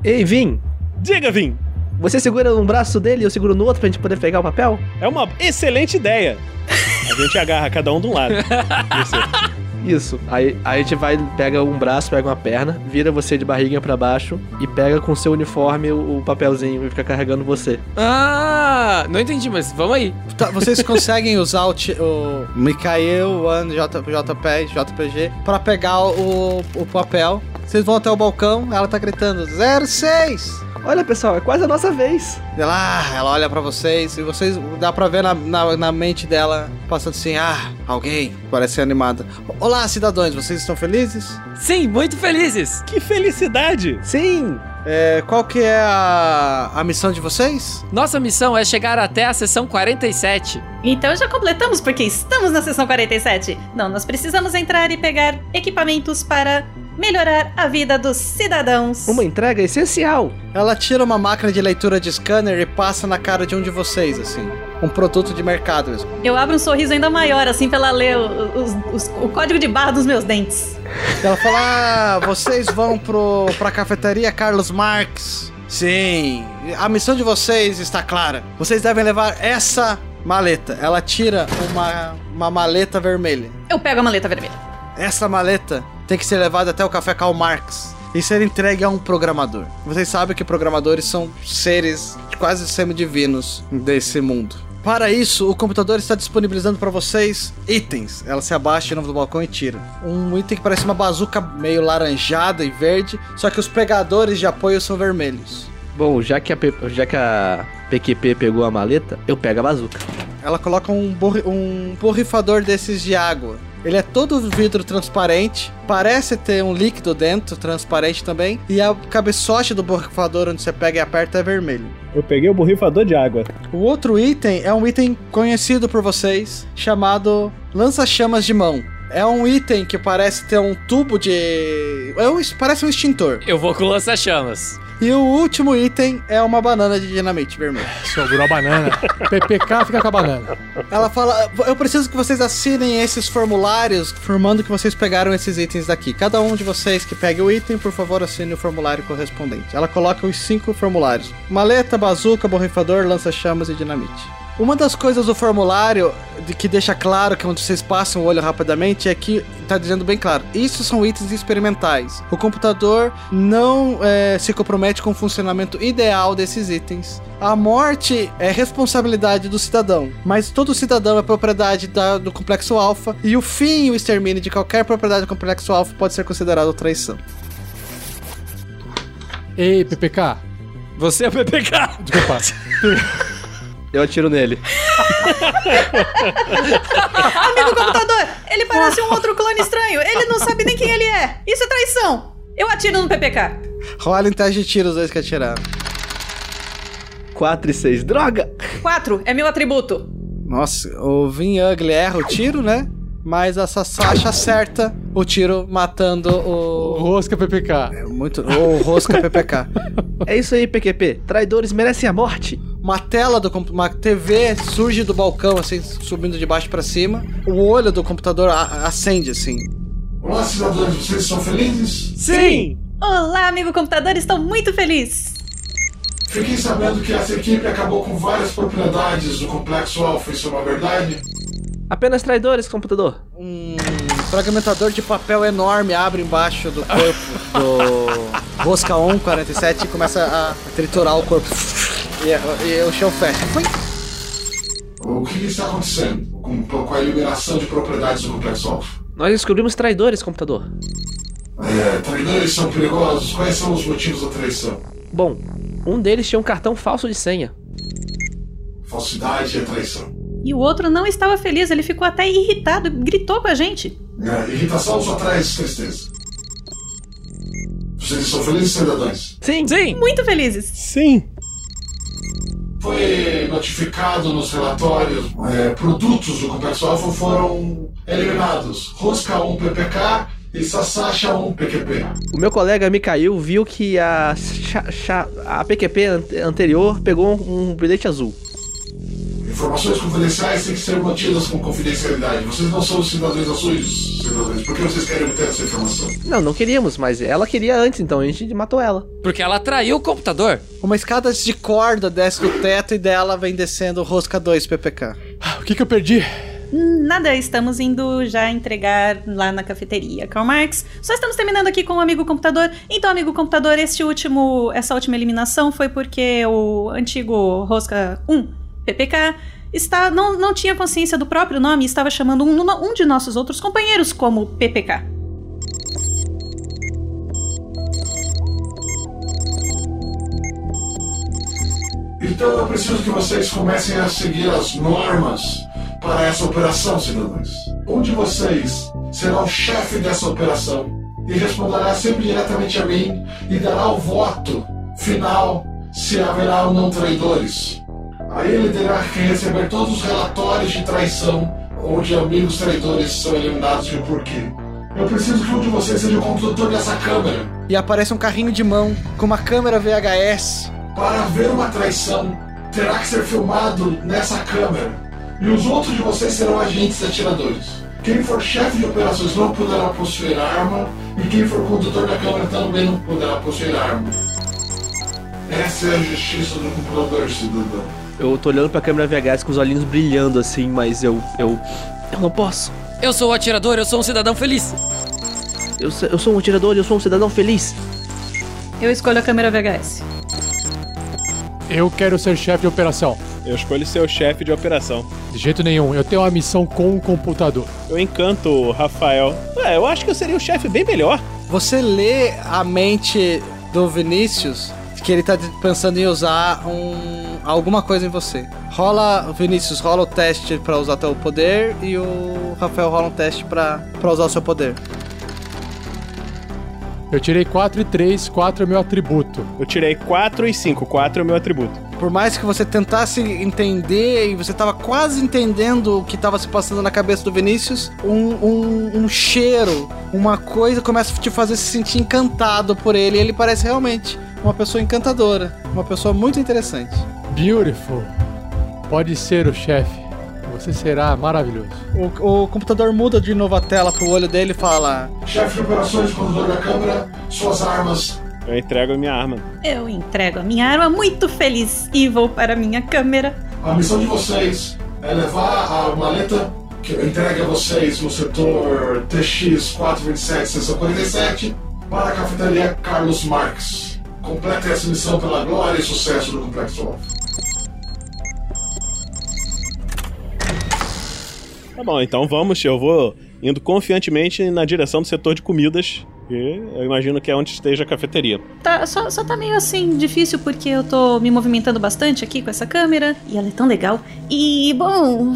Ei, Vim! Diga, Vim! Você segura um braço dele e eu seguro no outro pra gente poder pegar o papel? É uma excelente ideia. A gente agarra cada um de um lado. Você. Isso. Aí, aí a gente vai, pega um braço, pega uma perna, vira você de barriguinha pra baixo e pega com seu uniforme o, o papelzinho e fica carregando você. Ah, não entendi, mas vamos aí. Tá, vocês conseguem usar o, o Mikael, o An, J, JP, JPG pra pegar o, o papel. Vocês vão até o balcão, ela tá gritando 06! Olha, pessoal, é quase a nossa vez. Ela, ah, ela olha pra vocês e vocês dá pra ver na, na, na mente dela passando assim: ah, alguém parece ser animada. Olá, cidadãos, vocês estão felizes? Sim, muito felizes. Que felicidade! Sim! É, qual que é a, a missão de vocês? Nossa missão é chegar até a sessão 47. Então já completamos porque estamos na sessão 47. Não, nós precisamos entrar e pegar equipamentos para melhorar a vida dos cidadãos. Uma entrega essencial. Ela tira uma máquina de leitura de scanner e passa na cara de um de vocês, assim. Um produto de mercado mesmo. Eu abro um sorriso ainda maior, assim, pra ela ler o, os- os- o código de barra dos meus dentes. Ela fala: ah, vocês vão pro, pra cafeteria Carlos Marx. Sim, a missão de vocês está clara. Vocês devem levar essa maleta. Ela tira uma, uma maleta vermelha. Eu pego a maleta vermelha. Essa maleta tem que ser levada até o café Karl Marx e ser entregue a um programador. Vocês sabem que programadores são seres quase semidivinos desse mundo. Para isso, o computador está disponibilizando para vocês itens. Ela se abaixa de novo do balcão e tira. Um item que parece uma bazuca meio laranjada e verde, só que os pegadores de apoio são vermelhos. Bom, já que, a, já que a PQP pegou a maleta, eu pego a bazuca. Ela coloca um, borri- um borrifador desses de água. Ele é todo vidro transparente, parece ter um líquido dentro, transparente também, e a cabeçote do borrifador onde você pega e aperta é vermelho. Eu peguei o borrifador de água. O outro item é um item conhecido por vocês, chamado lança-chamas de mão. É um item que parece ter um tubo de. É um, parece um extintor. Eu vou com lança-chamas. E o último item é uma banana de dinamite vermelho. Sobrou a banana. PPK fica com a banana. Ela fala: Eu preciso que vocês assinem esses formulários, informando que vocês pegaram esses itens daqui. Cada um de vocês que pegue o item, por favor, assine o formulário correspondente. Ela coloca os cinco formulários: maleta, bazuca, borrifador, lança-chamas e dinamite. Uma das coisas do formulário de que deixa claro que onde vocês passam o olho rapidamente é que tá dizendo bem claro: isso são itens experimentais. O computador não é, se compromete com o funcionamento ideal desses itens. A morte é responsabilidade do cidadão, mas todo cidadão é propriedade da- do complexo alfa e o fim e o extermínio de qualquer propriedade do complexo alfa pode ser considerado traição. Ei, PPK. Você é o PPK. Desculpa. Eu atiro nele. Amigo computador, ele parece um outro clone estranho. Ele não sabe nem quem ele é. Isso é traição. Eu atiro no PPK. Rola em teste de tiro os dois que atiraram. 4 e 6. Droga! 4 é meu atributo. Nossa, o Vin Ugly erra o tiro, né? Mas a Sasha acerta o tiro matando O o. Rosca PPK. É muito. O Rosca PPK. É isso aí, PQP. Traidores merecem a morte. Uma tela do uma TV surge do balcão, assim, subindo de baixo pra cima. O olho do computador acende, assim. Olá, cidadãos, vocês são felizes? Sim! Olá, amigo computador, estou muito feliz. Fiquei sabendo que essa equipe acabou com várias propriedades do Complexo Alpha, isso é uma verdade? Apenas traidores, computador. Um fragmentador de papel enorme abre embaixo do corpo do Rosca 147 e começa a triturar o corpo. E, e o chão fecha. Foi. O que está acontecendo com, com a liberação de propriedades do Complexo Alpha? Nós descobrimos traidores, computador. É, traidores são perigosos? Quais são os motivos da traição? Bom, um deles tinha um cartão falso de senha. Falsidade é traição. E o outro não estava feliz, ele ficou até irritado, gritou com a gente. É, irritação só traz tristeza. Vocês são felizes, cidadãos? Sim! Sim! Muito felizes. Sim. Foi notificado nos relatórios, é, produtos do Complexo Alpha foram eliminados. Rosca 1 PPK e Sasasha 1 PQP. O meu colega Mikael viu que a, a PQP ante- anterior pegou um, um bilhete azul. Informações confidenciais têm que ser mantidas com confidencialidade. Vocês não são cidadãos azuis, cidadãos. Por que vocês querem obter essa informação? Não, não queríamos, mas ela queria antes, então a gente matou ela. Porque ela traiu o computador. Uma escada de corda desce do teto e dela vem descendo o Rosca 2 PPK. O que que eu perdi? Nada, estamos indo já entregar lá na cafeteria. Karl Marx, só estamos terminando aqui com o amigo computador. Então, amigo computador, este último, essa última eliminação foi porque o antigo Rosca 1, PPK, está, não, não tinha consciência do próprio nome e estava chamando um, um de nossos outros companheiros como PPK. Então eu preciso que vocês comecem a seguir as normas para essa operação, cidadãos. Um de vocês será o chefe dessa operação e responderá sempre diretamente a mim e dará o voto final se haverá ou não traidores. Aí ele terá que receber todos os relatórios de traição onde amigos traidores são eliminados e o porquê. Eu preciso que um de vocês seja o condutor dessa câmera. E aparece um carrinho de mão com uma câmera VHS. Para haver uma traição, terá que ser filmado nessa câmera. E os outros de vocês serão agentes atiradores. Quem for chefe de operações não poderá possuir arma, e quem for condutor da câmera também não poderá possuir arma. Essa é a justiça do computador, cidadão. Eu tô olhando pra câmera VHS com os olhinhos brilhando assim, mas eu. Eu. Eu não posso. Eu sou o atirador, eu sou um cidadão feliz. Eu, sou- eu sou um atirador eu sou um cidadão feliz. Eu escolho a câmera VHS. Eu quero ser chefe de operação. Eu escolho ser o chefe de operação. De jeito nenhum, eu tenho uma missão com o computador. Eu encanto o Rafael. Ué, eu acho que eu seria um chefe bem melhor. Você lê a mente do Vinícius que ele tá pensando em usar um, alguma coisa em você. Rola, Vinícius, rola o teste pra usar teu poder e o Rafael rola um teste pra, pra usar o seu poder. Eu tirei 4 e 3, 4 é meu atributo. Eu tirei 4 e 5. 4 é o meu atributo. Por mais que você tentasse entender e você tava quase entendendo o que tava se passando na cabeça do Vinícius, um, um, um cheiro, uma coisa começa a te fazer se sentir encantado por ele. E ele parece realmente uma pessoa encantadora, uma pessoa muito interessante. Beautiful. Pode ser o chefe. Você será maravilhoso. O, o computador muda de novo a tela pro olho dele e fala: Chefe de operações, condutor da câmera, suas armas. Eu entrego a minha arma. Eu entrego a minha arma muito feliz e vou para a minha câmera. A missão de vocês é levar a maleta que eu entregue a vocês no setor TX427, seção 47, para a cafeteria Carlos Marx. Complete essa missão pela glória e sucesso do Complexo Alpha. Tá bom, então vamos. Eu vou indo confiantemente na direção do setor de comidas. E eu imagino que é onde esteja a cafeteria. Tá, só, só tá meio assim difícil porque eu tô me movimentando bastante aqui com essa câmera e ela é tão legal. E, bom.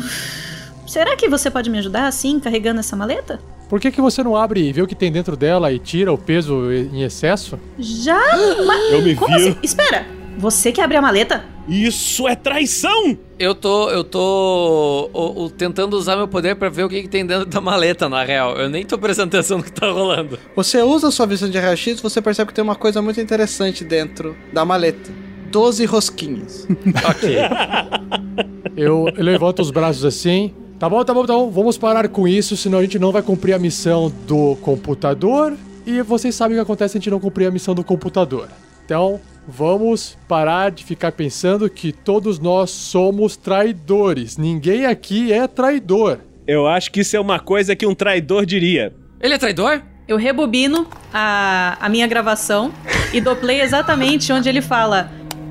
Será que você pode me ajudar assim, carregando essa maleta? Por que, que você não abre e vê o que tem dentro dela e tira o peso em excesso? Já? Mas Eu me como viro. assim? Espera! Você que abre a maleta? Isso é traição! Eu tô, eu tô o- o- tentando usar meu poder pra ver o que, que tem dentro da maleta, na real. Eu nem tô prestando atenção no que tá rolando. Você usa a sua visão de raio-x você percebe que tem uma coisa muito interessante dentro da maleta: 12 rosquinhas. Ok. Eu levanto os braços assim. Tá bom, tá bom, tá bom. Vamos parar com isso, senão a gente não vai cumprir a missão do computador. E vocês sabem o que acontece se a gente não cumprir a missão do computador. Então, vamos parar de ficar pensando que todos nós somos traidores. Ninguém aqui é traidor. Eu acho que isso é uma coisa que um traidor diria. Ele é traidor? Eu rebobino a, a minha gravação e dou play exatamente onde ele fala.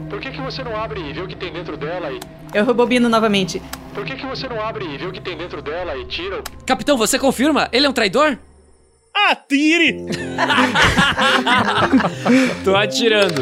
Por que, que você não abre e vê o que tem dentro dela e. Eu rebobino novamente. Por que, que você não abre e vê o que tem dentro dela e tira o. Capitão, você confirma? Ele é um traidor? Atire! Tô atirando.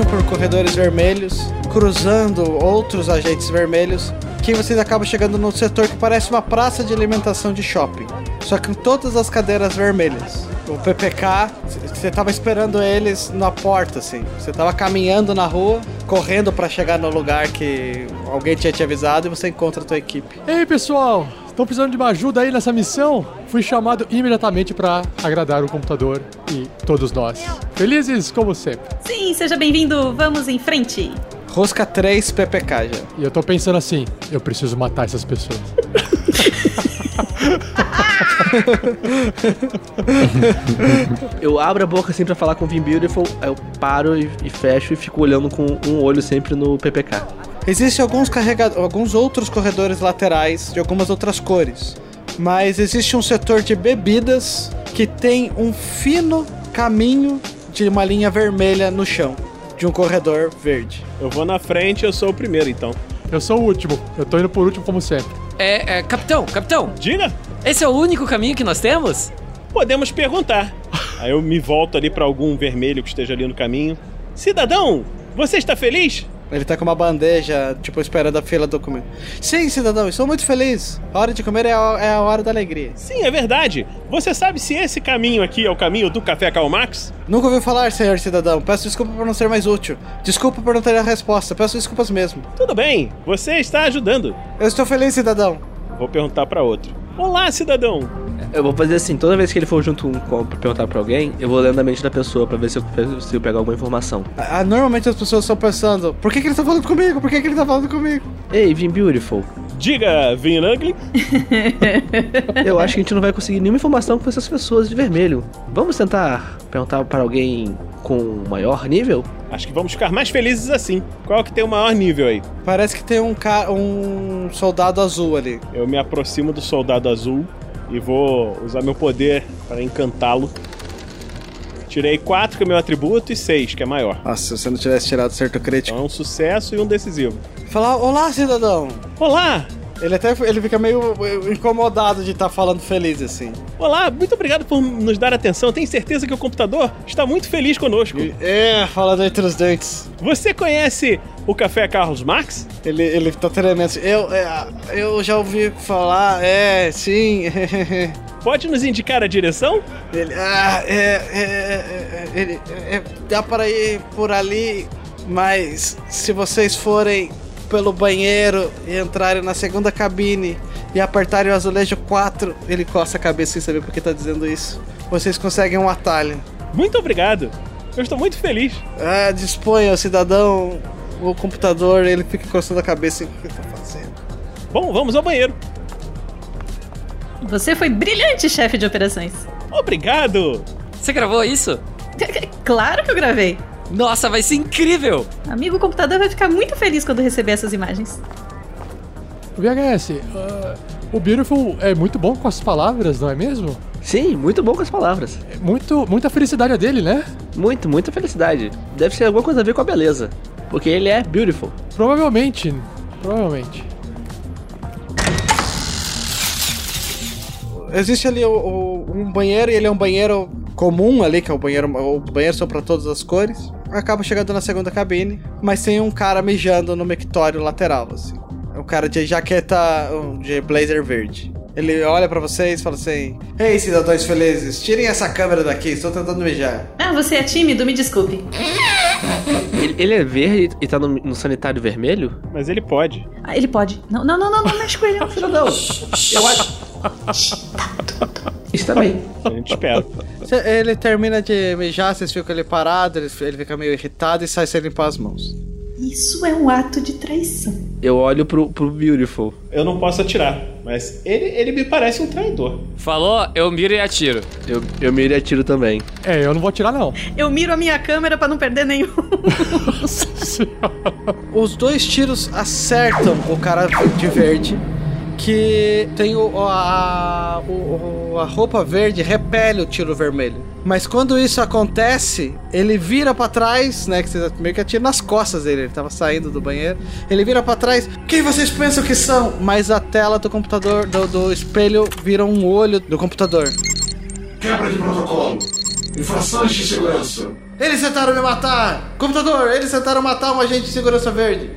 por corredores vermelhos, cruzando outros agentes vermelhos, que vocês acabam chegando num setor que parece uma praça de alimentação de shopping. Só que com todas as cadeiras vermelhas. O PPK, você tava esperando eles na porta, assim. Você tava caminhando na rua, correndo pra chegar no lugar que alguém tinha te avisado e você encontra a tua equipe. Ei, pessoal! Estão precisando de uma ajuda aí nessa missão? Fui chamado imediatamente para agradar o computador e todos nós. Felizes como sempre. Sim, seja bem-vindo. Vamos em frente. Rosca 3 PPK já. E eu tô pensando assim, eu preciso matar essas pessoas. Eu abro a boca assim pra falar com o Vim Beautiful, aí eu paro e, e fecho e fico olhando com um olho sempre no PPK. Existem alguns, alguns outros corredores laterais de algumas outras cores. Mas existe um setor de bebidas que tem um fino caminho de uma linha vermelha no chão. De um corredor verde. Eu vou na frente, eu sou o primeiro, então. Eu sou o último, eu tô indo por último como sempre. É, é, capitão, capitão, Diga! esse é o único caminho que nós temos? Podemos perguntar. Aí eu me volto ali pra algum vermelho que esteja ali no caminho. Cidadão, você está feliz? Ele tá com uma bandeja, tipo, esperando a fila do documento. Sim, cidadão, estou muito feliz. A hora de comer é a, é a hora da alegria. Sim, é verdade. Você sabe se esse caminho aqui é o caminho do Café Karl Marx? Nunca ouvi falar, senhor cidadão. Peço desculpa por não ser mais útil. Desculpa por não ter a resposta. Peço desculpas mesmo. Tudo bem, você está ajudando. Eu estou feliz, cidadão. Vou perguntar para outro. Olá, cidadão. Eu vou fazer assim, toda vez que ele for junto com, pra perguntar pra alguém, eu vou lendo a mente da pessoa pra ver se eu, se eu pego alguma informação. Ah, normalmente as pessoas estão pensando: por que, que ele tá falando comigo? Por que, que ele tá falando comigo? Ei, Vim Beautiful, Diga, Vin Langley. eu acho que a gente não vai conseguir nenhuma informação com essas pessoas de vermelho. Vamos tentar perguntar para alguém com maior nível? Acho que vamos ficar mais felizes assim. Qual que tem o maior nível aí? Parece que tem um, ca... um soldado azul ali. Eu me aproximo do soldado azul e vou usar meu poder para encantá-lo. Tirei 4, que é meu atributo, e 6, que é maior. Nossa, se você não tivesse tirado certo crítico. Então é um sucesso e um decisivo. Falar: Olá, cidadão. Olá! Ele até ele fica meio incomodado de estar falando feliz assim. Olá, muito obrigado por nos dar atenção. Tenho certeza que o computador está muito feliz conosco. É, falando entre os dentes. Você conhece o Café Carlos Marx? Ele, ele tá tremendo. Eu, é, eu já ouvi falar, é, sim. Pode nos indicar a direção? Ele, ah, é, é, é, ele, é, dá para ir por ali, mas se vocês forem pelo banheiro e entrarem na segunda cabine e apertarem o azulejo 4, ele coça a cabeça sem saber por que tá dizendo isso. Vocês conseguem um atalho. Muito obrigado. Eu estou muito feliz. Ah, disponha, cidadão. O computador, ele fica coçando a cabeça. O que ele tá fazendo? Bom, vamos ao banheiro. Você foi brilhante, chefe de operações. Obrigado! Você gravou isso? Claro que eu gravei. Nossa, vai ser incrível! Amigo computador vai ficar muito feliz quando receber essas imagens. VHS, ah, o Beautiful é muito bom com as palavras, não é mesmo? Sim, muito bom com as palavras. É muito, muita felicidade a dele, né? Muito, muita felicidade. Deve ser alguma coisa a ver com a beleza. Porque ele é beautiful. Provavelmente, provavelmente. Existe ali o- o- um banheiro e ele é um banheiro comum ali, que é o banheiro. O banheiro são pra todas as cores. Acaba chegando na segunda cabine, mas tem um cara mijando no mictório lateral, assim. É um cara de jaqueta. de blazer verde. Ele olha pra vocês e fala assim: Ei, cidadãos felizes, tirem essa câmera daqui, estou tentando mijar. Ah, você é tímido? Me desculpe. Ele, ele é verde e tá no, no sanitário vermelho? Mas ele pode. Ah, ele pode. Não, não, não, não, não mexe com ele. não. Não, eu acho. Isso também. A gente espera. Ele termina de mijar, vocês ficam ali parado, ele, ele fica meio irritado e sai sem limpar as mãos. Isso é um ato de traição. Eu olho pro, pro beautiful. Eu não posso atirar, mas ele, ele me parece um traidor. Falou, eu miro e atiro. Eu, eu me atiro também. É, eu não vou atirar, não. Eu miro a minha câmera pra não perder nenhum. Os dois tiros acertam o cara de verde, que tem o, a, o- a roupa verde repele o tiro vermelho. Mas quando isso acontece, ele vira pra trás, né? Que vocês meio que atiram nas costas dele. Ele tava saindo do banheiro. Ele vira pra trás. Quem vocês pensam que são? Mas a tela do computador, do, do espelho, vira um olho do computador. Quebra de protocolo. Infrações de segurança. Eles tentaram me matar! Computador, eles tentaram matar um agente de segurança verde.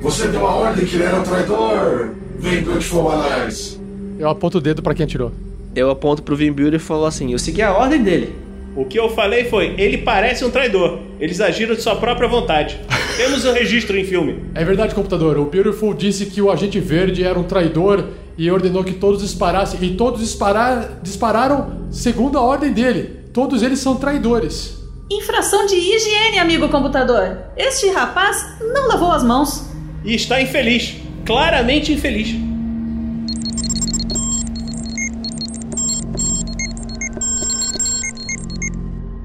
Você deu a ordem que ele era um traidor. Vem, Beautiful Allies. Eu aponto o dedo pra quem atirou. Eu aponto pro Vim Beautiful e falo assim: eu segui a ordem dele. O que eu falei foi: ele parece um traidor. Eles agiram de sua própria vontade. Temos o registro em filme. É verdade, computador. O Beautiful disse que o agente verde era um traidor e ordenou que todos disparassem. E todos disparar, dispararam segundo a ordem dele. Todos eles são traidores. Infração de higiene, amigo computador. Este rapaz não lavou as mãos. E está infeliz. Claramente infeliz.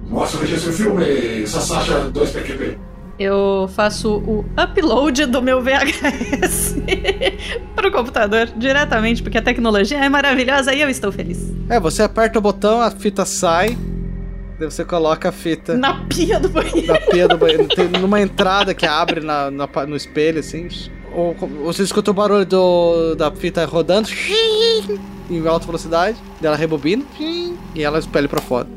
Mostra o registro do filme, Sasasha 2PQP. Eu faço o upload do meu VHS pro computador diretamente, porque a tecnologia é maravilhosa e eu estou feliz. É, você aperta o botão, a fita sai. Daí você coloca a fita Na pia do banheiro. na pia do banheiro. Tem numa entrada que abre na, na no espelho, assim. Ou você escuta o barulho do, da fita rodando em alta velocidade. Dela rebobina e ela espelha pra fora.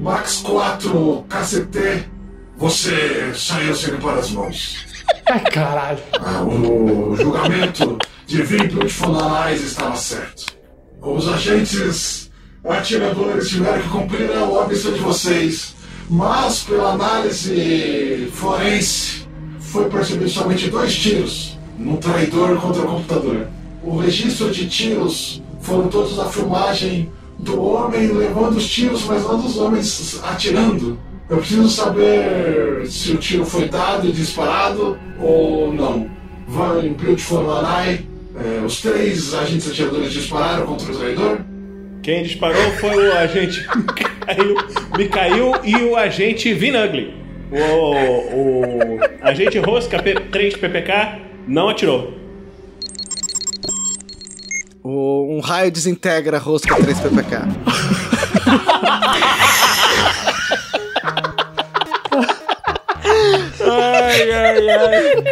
Max 4, KCT Você saiu sem limpar as mãos. Ai, caralho. Ah, o julgamento de Vimple Fonanais estava certo. Os agentes atiradores tiveram que cumprir a óbvio de vocês, mas pela análise forense foi percebido somente dois tiros num traidor contra o computador. O registro de tiros foram todos da filmagem do homem levando os tiros, mas não dos homens atirando. Eu preciso saber se o tiro foi dado e disparado ou não. Van Beautiful Lanai, é, os três agentes atiradores dispararam contra o traidor? Quem disparou foi o agente Mikhail, Mikhail e o agente Vinugly. O, o agente Rosca P3 PPK não atirou. O- um raio desintegra rosca 3 PPK. Ai, ai, ai.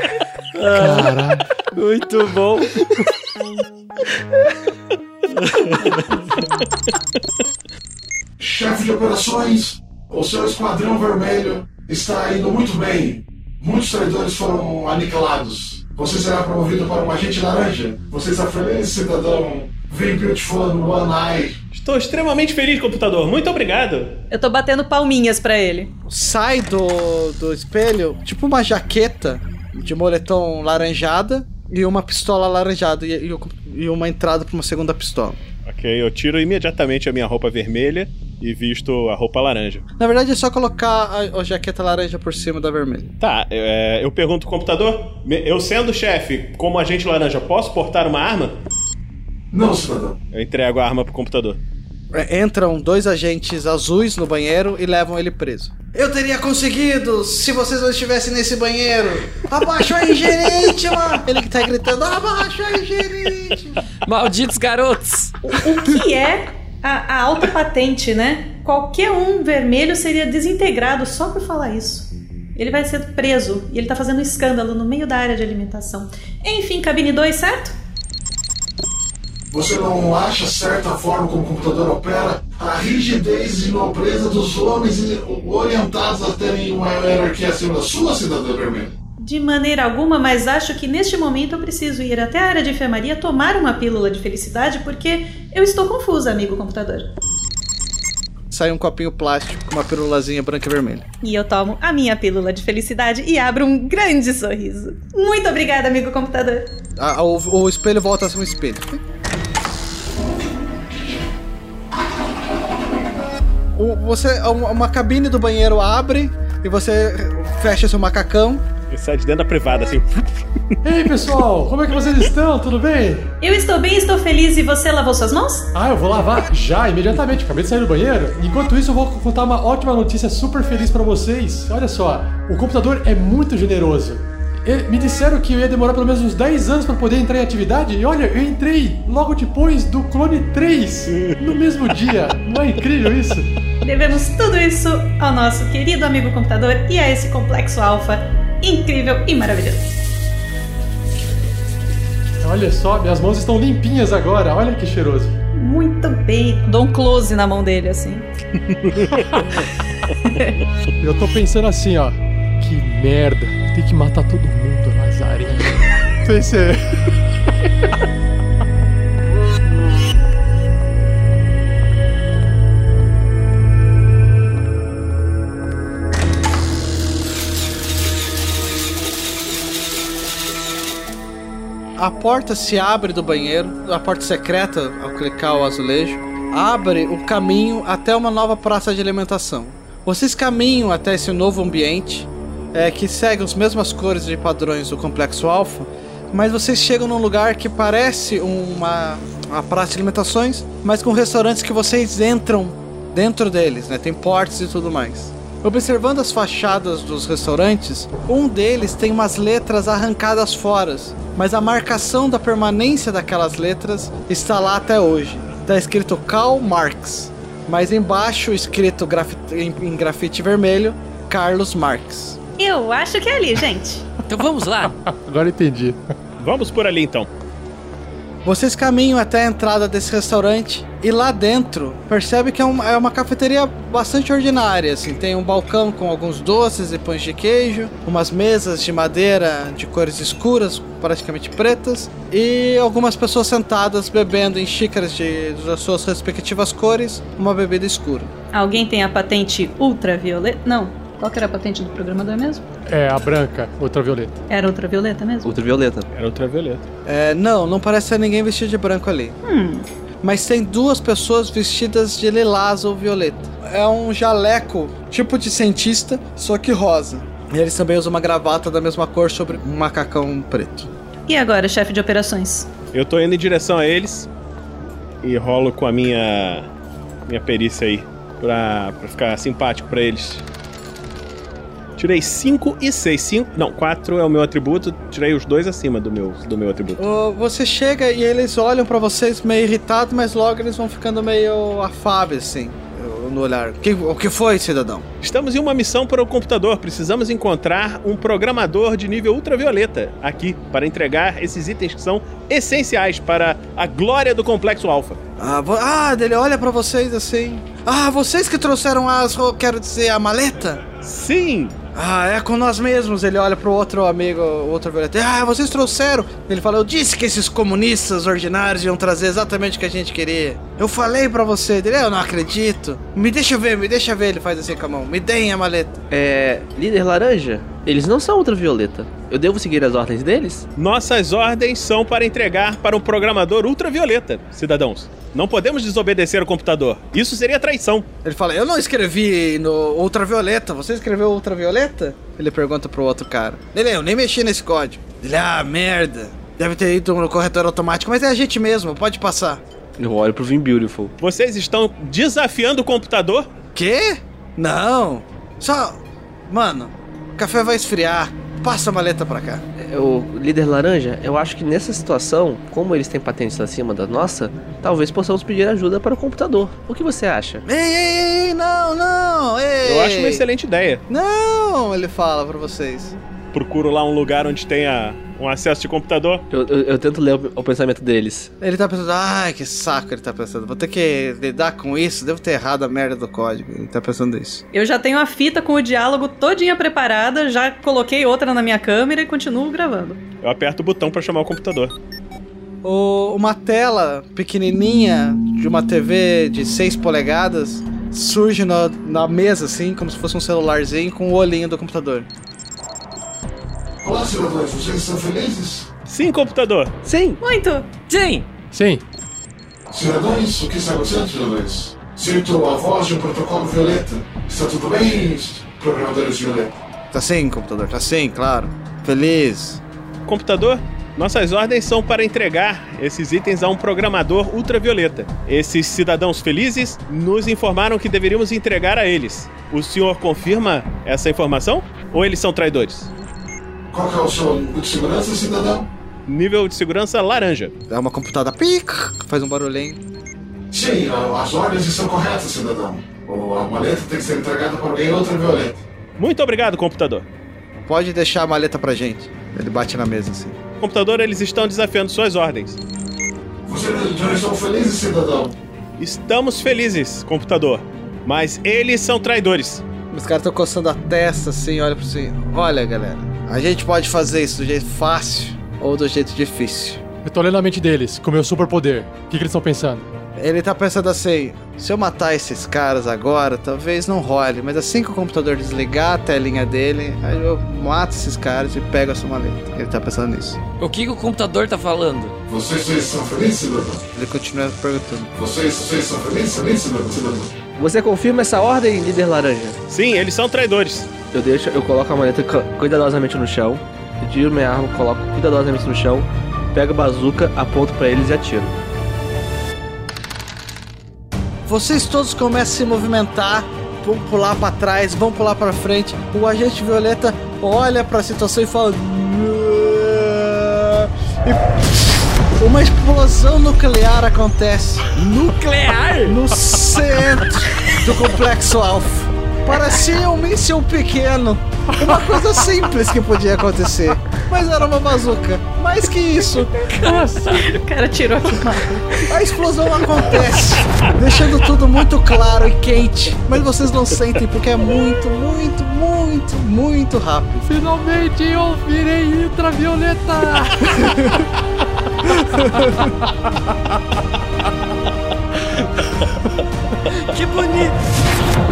Caralho. Muito bom. Chefe de operações, o seu esquadrão vermelho está indo muito bem. Muitos traidores foram aniquilados. Você será promovido para um agente laranja. Você está feliz, cidadão? Vem Beautiful no One Eye. Estou extremamente feliz, computador. Muito obrigado. Eu tô batendo palminhas pra ele. Sai do, do espelho, tipo uma jaqueta de moletom laranjada e uma pistola laranjada e, e e uma entrada para uma segunda pistola. Ok, eu tiro imediatamente a minha roupa vermelha e visto a roupa laranja. Na verdade é só colocar a, a jaqueta laranja por cima da vermelha. Tá, é, eu pergunto ao computador, eu sendo chefe, como agente laranja, posso portar uma arma? Não, cidadão. Eu entrego a arma pro computador. É, Entram dois agentes azuis no banheiro e levam ele preso. Eu teria conseguido se vocês não estivessem nesse banheiro. Abaixa aí, gerente, mano. Ele que tá gritando, abaixa aí, gerente. Malditos garotos. O que é a, a alta patente, né? Qualquer um vermelho seria desintegrado só por falar isso. Ele vai ser preso e ele tá fazendo um escândalo no meio da área de alimentação. Enfim, cabine 2, certo? Você não acha certa forma como o computador opera? A rigidez e nobreza dos homens orientados a terem uma hierarquia acima da sua, cidadã vermelha? De maneira alguma, mas acho que neste momento eu preciso ir até a área de enfermaria tomar uma pílula de felicidade porque eu estou confusa, amigo computador. Sai um copinho plástico com uma pirulazinha branca e vermelha. E eu tomo a minha pílula de felicidade e abro um grande sorriso. Muito obrigada, amigo computador. Ah, o, o espelho volta a ser um espelho. O- você, uma, uma cabine do banheiro abre e você fecha seu macacão. E sai de dentro da privada, assim. Ei, pessoal, como é que vocês estão? Tudo bem? Eu estou bem, estou feliz e você lavou suas mãos? Ah, eu vou lavar já, imediatamente. Acabei de sair do banheiro. Enquanto isso, eu vou contar uma ótima notícia super feliz pra vocês. Olha só, o computador é muito generoso. Me disseram que eu ia demorar pelo menos uns 10 anos pra poder entrar em atividade. E olha, eu entrei logo depois do Clone 3, no mesmo dia. Não é incrível isso? Devemos tudo isso ao nosso querido amigo computador e a esse complexo alfa incrível e maravilhoso. Olha só, minhas mãos estão limpinhas agora. Olha que cheiroso. Muito bem. Dou um close na mão dele, assim. Eu tô pensando assim, ó. Que merda. Tem que matar todo mundo, Nazarinho. Pensei. A porta se abre do banheiro, a porta secreta, ao clicar o azulejo, abre o caminho até uma nova praça de alimentação. Vocês caminham até esse novo ambiente, é, que segue as mesmas cores e padrões do Complexo Alpha, mas vocês chegam num lugar que parece uma, uma praça de alimentações, mas com restaurantes que vocês entram dentro deles, né? Tem portas e tudo mais. Observando as fachadas dos restaurantes, um deles tem umas letras arrancadas fora, mas a marcação da permanência daquelas letras está lá até hoje. Está escrito Karl Marx, mas embaixo escrito em, em grafite vermelho Carlos Marx. Eu acho que é ali, gente. Então vamos lá. Agora entendi. Vamos por ali então. Vocês caminham até a entrada desse restaurante e lá dentro percebe que é uma, é uma cafeteria bastante ordinária. Assim, tem um balcão com alguns doces e pães de queijo, umas mesas de madeira de cores escuras, praticamente pretas, e algumas pessoas sentadas bebendo em xícaras de, das suas respectivas cores uma bebida escura. Alguém tem a patente ultravioleta? Não. Qual que era a patente do programador mesmo? É, a branca, ultravioleta. Era ultravioleta mesmo? Ultravioleta. Era ultravioleta. É, não, não parece ser ninguém vestido de branco ali. Hum. Mas tem duas pessoas vestidas de lilás ou violeta. É um jaleco tipo de cientista, só que rosa. E eles também usam uma gravata da mesma cor sobre um macacão preto. E agora, chefe de operações? Eu tô indo em direção a eles e rolo com a minha minha perícia aí pra, pra ficar simpático pra eles. Tirei 5 e 6. 5, não, 4 é o meu atributo. Tirei os dois acima do meu, do meu atributo. Você chega e eles olham pra vocês meio irritados, mas logo eles vão ficando meio afáveis, assim, no olhar. Que- o que foi, cidadão? Estamos em uma missão para o computador. Precisamos encontrar um programador de nível ultravioleta aqui para entregar esses itens que são essenciais para a glória do complexo alfa. Ah, ah, ele olha pra vocês assim. Ah, vocês que trouxeram as, ro- quero dizer, a maleta? Sim! Ah, é com nós mesmos. Ele olha pro outro amigo, outro violeta. Ah, vocês trouxeram. Ele fala, eu disse que esses comunistas ordinários iam trazer exatamente o que a gente queria. Eu falei pra você. Ele, eu não acredito. Me deixa ver, me deixa ver. Ele faz assim com a mão. Me deem a maleta. É. Líder laranja? Eles não são ultravioleta. Eu devo seguir as ordens deles? Nossas ordens são para entregar para um programador ultravioleta, cidadãos. Não podemos desobedecer o computador. Isso seria traição. Ele fala, eu não escrevi no ultravioleta. Você escreveu ultravioleta? Ele pergunta pro outro cara. Ele, eu nem mexi nesse código. Ele, ah, merda. Deve ter ido no corretor automático, mas é a gente mesmo, pode passar. Eu olho pro Vim Beautiful. Vocês estão desafiando o computador? Quê? Não. Só. Mano, café vai esfriar. Passa a maleta pra cá. É, O líder laranja, eu acho que nessa situação, como eles têm patentes acima da nossa, talvez possamos pedir ajuda para o computador. O que você acha? Ei, ei, ei, não, não, ei. Eu acho uma excelente ideia. Não, ele fala pra vocês. Procuro lá um lugar onde tenha um acesso de computador. Eu, eu- eu tento ler o, o pensamento deles. Ele tá pensando, ai, que saco ele tá pensando. Vou ter que lidar com isso, devo ter errado a merda do código. Ele tá pensando isso. Eu já tenho a fita com o diálogo todinha preparada, já coloquei outra na minha câmera e continuo gravando. Eu aperto o botão para chamar o computador. O- uma tela pequenininha de uma TV de 6 polegadas surge na, na mesa, assim, como se fosse um celularzinho com o olhinho do computador. Olá, cidadãos, vocês estão felizes? Sim, computador. Sim! Muito! Sim! Sim. Cidadãos, o que está acontecendo, cidadãos? Sinto a voz de um protocolo violeta. Está tudo bem, programadores violeta? Tá sim, computador, tá sim, claro. Feliz. Computador, nossas ordens são para entregar esses itens a um programador ultravioleta. Esses cidadãos felizes nos informaram que deveríamos entregar a eles. O senhor confirma essa informação? Ou eles são traidores? Qual que é o seu nível de segurança, cidadão? Nível de segurança laranja. Dá uma computada pic, faz um barulhinho. Sim, as ordens estão corretas, cidadão. A maleta tem que ser entregada para alguém ultravioleta. Muito obrigado, computador. Pode deixar a maleta pra gente. Ele bate na mesa assim. Computador, eles estão desafiando suas ordens. Vocês já estão felizes, cidadão? Estamos felizes, computador. Mas eles são traidores. Os caras estão coçando a testa assim, olha pra você. Olha, galera, a gente pode fazer isso do jeito fácil ou do jeito difícil. Eu tô lendo a mente deles, com meu superpoder. O que, que eles estão pensando? Ele tá pensando assim: se eu matar esses caras agora, talvez não role, mas assim que o computador desligar a telinha dele, aí eu mato esses caras e pego essa maleta. Ele tá pensando nisso. O que, que o computador tá falando? Vocês, vocês estão felizes, cidadão? Ele continua perguntando. Vocês, vocês estão felizes, felizes, cidadão? Você confirma essa ordem, líder laranja? Sim, eles são traidores. Eu deixo, eu coloco a maleta cu- cuidadosamente no chão, tiro minha arma, coloco cuidadosamente no chão, pego a bazuca, aponto pra eles e atiro. Vocês todos começam a se movimentar, vão pular pra trás, vão pular pra frente. O agente Violeta olha pra situação e fala. E uma explosão nuclear acontece Nuclear? no centro do complexo Alpha. Parecia um míssil pequeno. Uma coisa simples que podia acontecer. Mas era uma bazuca. Mais que isso, O cara tirou aqui uma. a explosão acontece, deixando tudo muito claro e quente. Mas vocês não sentem porque é muito, muito, muito, muito rápido. Finalmente eu virei ultravioleta! Que bonito.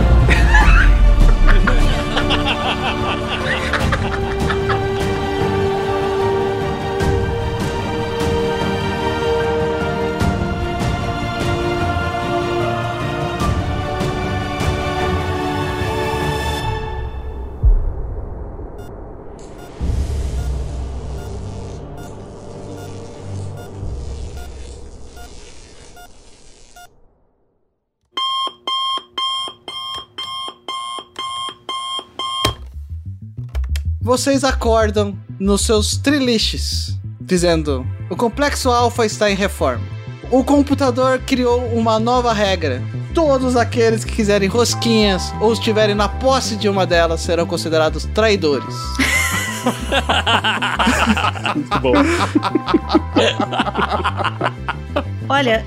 Vocês acordam nos seus triliches, dizendo: o complexo alfa está em reforma. O computador criou uma nova regra. Todos aqueles que quiserem rosquinhas ou estiverem na posse de uma delas serão considerados traidores. Muito bom. Olha,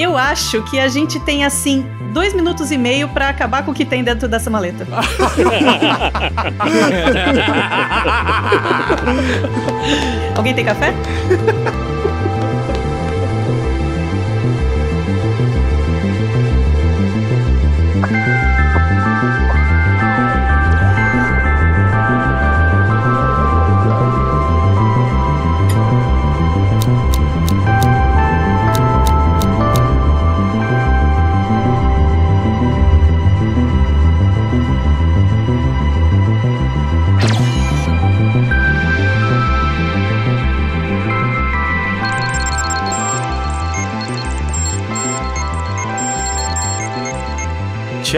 eu acho que a gente tem assim dois minutos e meio pra acabar com o que tem dentro dessa maleta. Alguém tem café?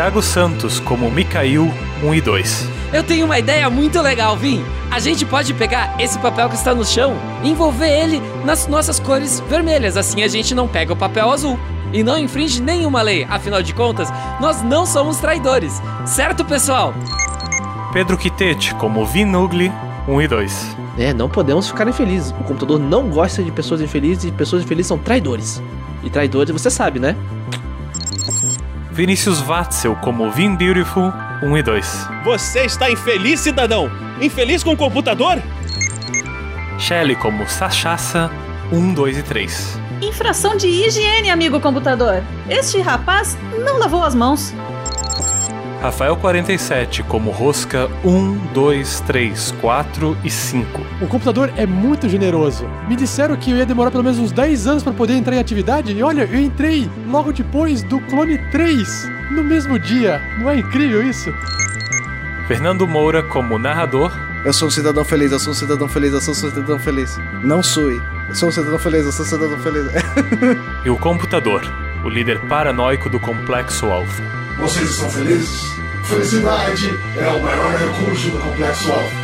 Tiago Santos como Mikael 1 e 2. Eu tenho uma ideia muito legal, Vim. A gente pode pegar esse papel que está no chão e envolver ele nas nossas cores vermelhas. Assim a gente não pega o papel azul. E não infringe nenhuma lei. Afinal de contas, nós não somos traidores. Certo, pessoal? Pedro Quitete como Vinugli 1 e 2. É, não podemos ficar infelizes. O computador não gosta de pessoas infelizes e pessoas infelizes são traidores. E traidores você sabe, né? Vinícius Watzel como Vin Beautiful 1 e 2. Você está infeliz, cidadão? Infeliz com o computador? Shelley como Sachassa 1, 2 e 3. Infração de higiene, amigo computador. Este rapaz não lavou as mãos. Rafael 47 como Rosca 1, 2, 3, 4 e 5. O computador é muito generoso. Me disseram que eu ia demorar pelo menos uns 10 anos para poder entrar em atividade e olha, eu entrei logo depois do clone 3, no mesmo dia. Não é incrível isso? Fernando Moura como narrador. Eu sou um cidadão feliz, eu sou um cidadão feliz, eu sou um cidadão feliz. Não sui. Eu sou um cidadão feliz, eu sou um cidadão feliz. E o computador, o líder paranoico do complexo Alpha. Vocês estão felizes? Felicidade é o maior recurso do complexo alfa.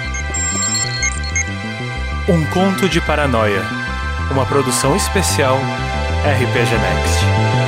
Um conto de paranoia. Uma produção especial RPG Next.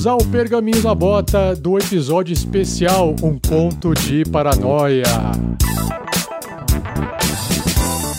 Bem-vindos ao Pergaminhos na Bota do episódio especial Um Conto de Paranoia.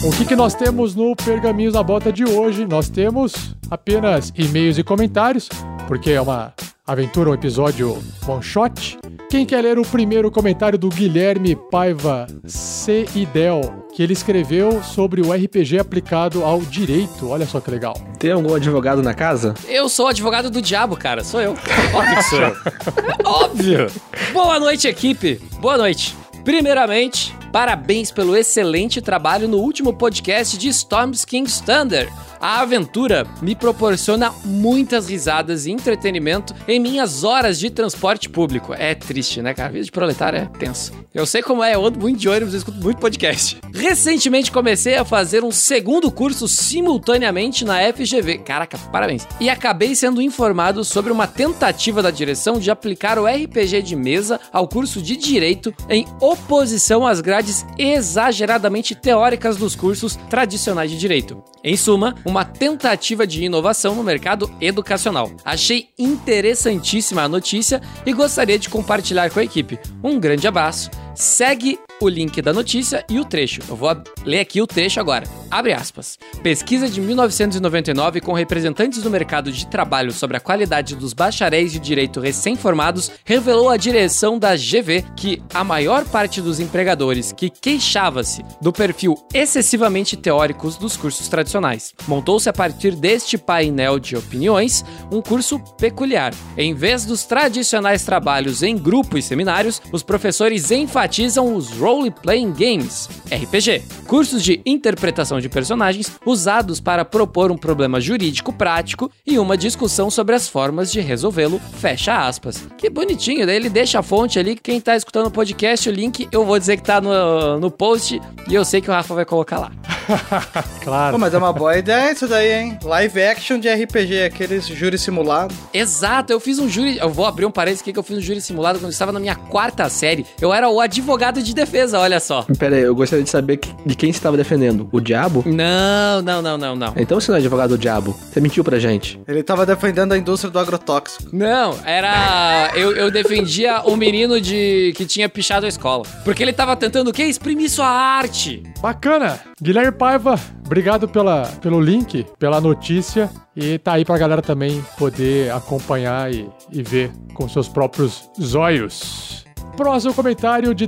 O que, que nós temos no Pergaminhos na Bota de hoje? Nós temos apenas e-mails e comentários, porque é uma aventura, um episódio one shot. Quem quer ler o primeiro comentário do Guilherme Paiva C. Idel, que ele escreveu sobre o RPG aplicado ao direito? Olha só que legal. Tem algum advogado na casa? Eu sou o advogado do diabo, cara. Sou eu. Óbvio que sou eu. Óbvio. Boa noite, equipe. Boa noite. Primeiramente, parabéns pelo excelente trabalho no último podcast de Storm's King's Thunder. A aventura me proporciona muitas risadas e entretenimento em minhas horas de transporte público. É triste, né, cara? A vida de proletário é tenso. Eu sei como é, eu ando muito de ônibus, eu escuto muito podcast. Recentemente comecei a fazer um segundo curso simultaneamente na FGV. Caraca, parabéns. E acabei sendo informado sobre uma tentativa da direção de aplicar o RPG de mesa ao curso de Direito em oposição às grades exageradamente teóricas dos cursos tradicionais de Direito. Em suma, uma tentativa de inovação no mercado educacional. Achei interessantíssima a notícia e gostaria de compartilhar com a equipe. Um grande abraço. Segue o link da notícia e o trecho. Eu vou ler aqui o trecho agora. Abre aspas. Pesquisa de 1999 com representantes do mercado de trabalho sobre a qualidade dos bacharéis de direito recém-formados revelou à direção da GV que a maior parte dos empregadores que queixava-se do perfil excessivamente teóricos dos cursos tradicionais. Montou-se a partir deste painel de opiniões um curso peculiar. Em vez dos tradicionais trabalhos em grupo e seminários, os professores enfatizam os role-playing games, RPG, cursos de interpretação de personagens usados para propor um problema jurídico prático e uma discussão sobre as formas de resolvê-lo, fecha aspas. Que bonitinho, daí ele deixa a fonte ali, quem tá escutando o podcast, o link eu vou dizer que tá no, no post e eu sei que o Rafa vai colocar lá. Claro. Pô, mas é uma boa ideia isso daí, hein? Live action de RPG, aqueles júri simulado. Exato, eu fiz um júri. Eu vou abrir um parênteses aqui que eu fiz um júri simulado quando eu estava na minha quarta série. Eu era o advogado de defesa, olha só. Pera aí, eu gostaria de saber que- de quem você estava defendendo. O diabo? Não, não, não, não, não. Então você não é advogado do diabo. Você mentiu pra gente. Ele tava defendendo a indústria do agrotóxico. Não, era. Eu, eu defendia o menino de que tinha pichado a escola. Porque ele tava tentando o quê? Exprimir sua arte. Bacana. Guilherme Paiva, obrigado pela, pelo link, pela notícia. E tá aí pra galera também poder acompanhar e, e ver com seus próprios zóios. Próximo comentário de,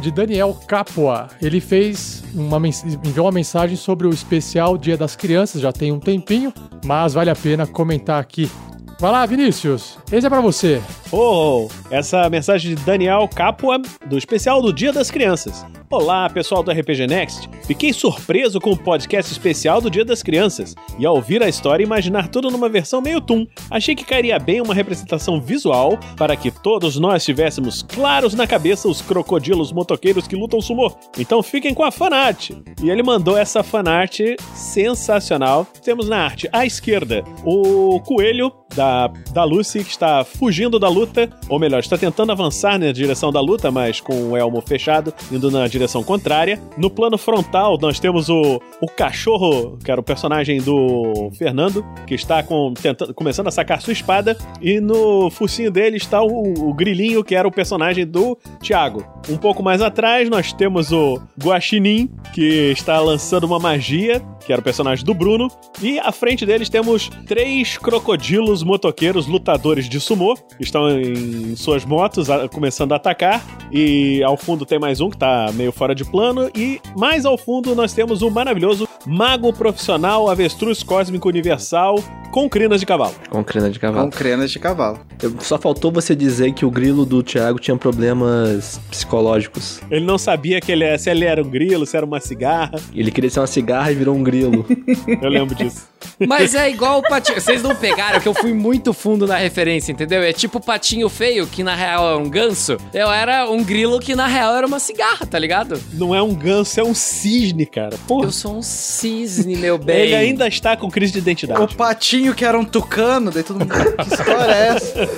de Daniel Capua. Ele fez uma enviou uma mensagem sobre o especial Dia das Crianças, já tem um tempinho, mas vale a pena comentar aqui. Vai lá, Vinícius. Esse é pra você. Oh, essa mensagem de Daniel Capua, do especial do Dia das Crianças. Olá, pessoal do RPG Next. Fiquei surpreso com o podcast especial do Dia das Crianças e ao ouvir a história imaginar tudo numa versão meio Toon. Achei que cairia bem uma representação visual para que todos nós tivéssemos claros na cabeça os crocodilos motoqueiros que lutam sumô. Então fiquem com a fanart. E ele mandou essa fanart sensacional. Temos na arte à esquerda o coelho da, da Lucy que está fugindo da luta, ou melhor, está tentando avançar na direção da luta, mas com o elmo fechado, indo na direção contrária. No plano frontal, nós temos o, o cachorro, que era o personagem do Fernando, que está com, tentando, começando a sacar sua espada, e no focinho dele está o, o grilinho, que era o personagem do Thiago. Um pouco mais atrás, nós temos o Guaxinim, que está lançando uma magia, que era o personagem do Bruno, e à frente deles temos três crocodilos motoqueiros lutadores de sumô, estão em suas motos a- começando a atacar, e ao fundo tem mais um que está meio fora de plano, e mais ao fundo nós temos o maravilhoso mago profissional avestruz cósmico universal com crinas de cavalo. Com crina de cavalo. Com crenas de cavalo. Eu- Só faltou você dizer que o grilo do Thiago tinha problemas psicológicos. Ele não sabia que ele, é- se ele era um grilo, se era uma cigarra. Ele queria ser uma cigarra e virou um grilo. Eu lembro disso. Mas é igual o patinho. Vocês não pegaram que eu fui muito fundo na referência, entendeu? É tipo o patinho feio, que na real é um ganso. Eu era um grilo que na real era uma cigarra, tá ligado? Não é um ganso, é um cisne, cara. Porra. Eu sou um cisne, meu bem. Ele ainda está com crise de identidade. O patinho que era um tucano, daí todo mundo. Que história é essa?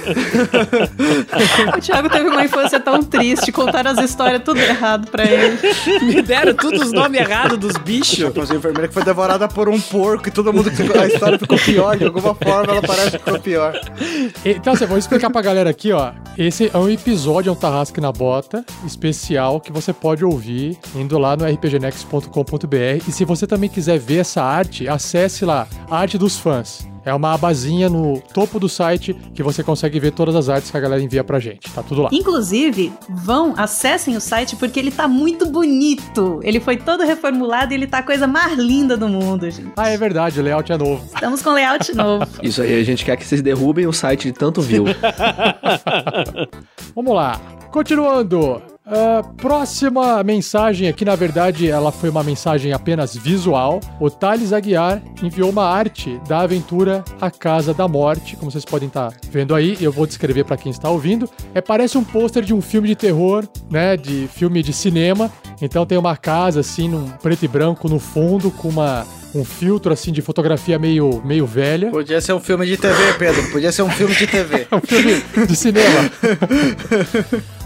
O Thiago teve uma infância tão triste, contaram as histórias tudo errado pra ele. Me deram todos os nomes errados dos bichos. A enfermeira que foi devorada por um porco e todo mundo. A história ficou pior, de alguma forma ela parece que ficou pior. Então, assim, vou explicar pra galera aqui, ó. Esse é um episódio, é um Tarrasque na Bota, especial, que você pode ouvir indo lá no rpgnext.com.br. E se você também quiser ver essa arte, acesse lá, Arte dos Fãs. É uma abazinha no topo do site que você consegue ver todas as artes que a galera envia pra gente. Tá tudo lá. Inclusive, vão, acessem o site porque ele tá muito bonito. Ele foi todo reformulado e ele tá a coisa mais linda do mundo, gente. Ah, é verdade, o layout é novo. Estamos com layout novo. Isso aí, a gente quer que vocês derrubem o site de tanto view. Vamos lá. Continuando. Ah, próxima mensagem aqui, na verdade, ela foi uma mensagem apenas visual. O Thales Aguiar enviou uma arte da aventura A Casa da Morte, como vocês podem estar vendo aí. Eu vou descrever para quem está ouvindo. É parece um pôster de um filme de terror, né, de filme de cinema. Então tem uma casa assim, num preto e branco no fundo, com uma um filtro assim de fotografia meio meio velha. Podia ser um filme de TV, Pedro. Podia ser um filme de TV. É um filme de cinema.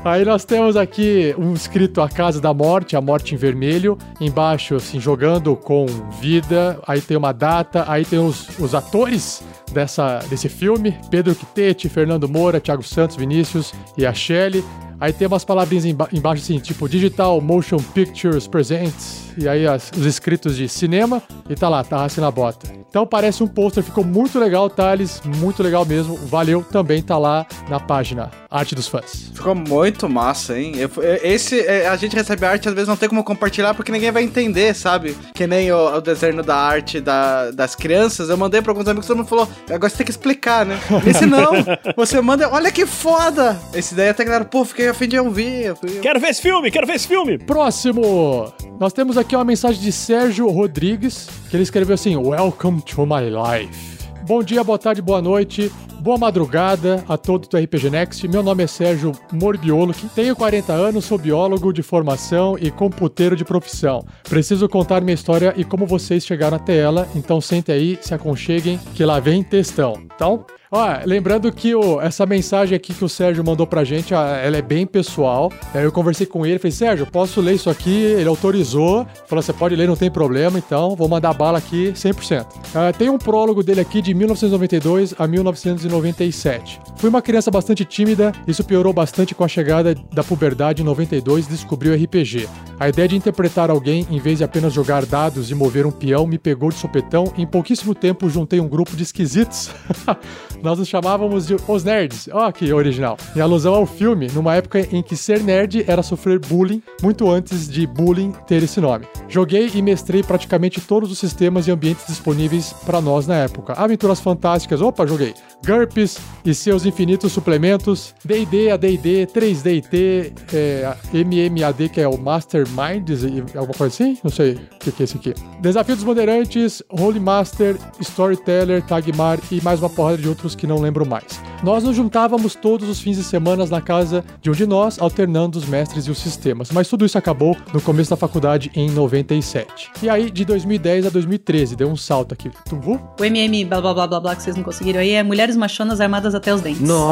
Aí nós temos aqui um escrito A Casa da Morte, a Morte em Vermelho. Embaixo, assim, jogando com vida. Aí tem uma data. Aí tem os, os atores dessa, desse filme: Pedro Quitete, Fernando Moura, Thiago Santos, Vinícius e a Shelley. Aí tem umas palavrinhas emba embaixo assim, tipo Digital Motion Pictures Presents. E aí as- os escritos de cinema. E tá lá, Tarrace na Bota. Então parece um pôster, ficou muito legal, Thales. Muito legal mesmo. Valeu, também tá lá na página Arte dos Fãs. Ficou muito massa, hein? Eu- eu- esse, é, a gente recebe arte, às vezes não tem como compartilhar porque ninguém vai entender, sabe? Que nem o, o desenho da arte da- das crianças. Eu mandei pra alguns amigos, todo mundo falou, agora você tem que explicar, né? Esse não, você manda, olha que foda! Esse daí até galera, pô, fiquei a fim de ouvir. fui- Quero ver esse filme, quero ver esse filme. Próximo! Nós temos aqui uma mensagem de Sérgio Rodrigues, que ele escreveu assim: Welcome to my life. Bom dia, boa tarde, boa noite, boa madrugada a todos do RPG Next. Meu nome é Sérgio Morbiolo, tenho 40 anos, sou biólogo de formação e computeiro de profissão. Preciso contar minha história e como vocês chegaram até ela, então sentem aí, se aconcheguem, que lá vem textão. Então, Ó, lembrando que o- essa mensagem aqui que o Sérgio mandou pra gente, ela é bem pessoal. Eu conversei com ele, falei, Sérgio, posso ler isso aqui? Ele autorizou. Falou, você pode ler, não tem problema, então vou mandar bala aqui 100%. Ah, tem um prólogo dele aqui de 1992 a 1997. Fui uma criança bastante tímida, isso piorou bastante com a chegada da puberdade em 92 e descobri o RPG. A ideia de interpretar alguém em vez de apenas jogar dados e mover um peão me pegou de sopetão e em pouquíssimo tempo juntei um grupo de esquisitos. Nós nos chamávamos de Os Nerds. Ó, que original. Em alusão ao filme, numa época em que ser nerd era sofrer bullying, muito antes de bullying ter esse nome. Joguei e mestrei praticamente todos os sistemas e ambientes disponíveis para nós na época. Aventuras Fantásticas, opa, joguei. GURPS e seus infinitos suplementos. D&D, AD&D, 3D&T, é, MMAD, que é o Masterminds, alguma coisa assim? Não sei o que, que é esse aqui. Desafio dos Bandeirantes, Holy Master, Storyteller, Tagmar e mais uma porrada de outros que não lembro mais. Nós nos juntávamos todos os fins de semana na casa de um de nós, alternando os mestres e os sistemas. Mas tudo isso acabou no começo da faculdade em 97. E aí, de 2010 a 2013, deu um salto aqui. Tu viu? O MM blá blá blá blá blá que vocês não conseguiram aí é Mulheres Machonas Armadas até os Dentes. Nossa!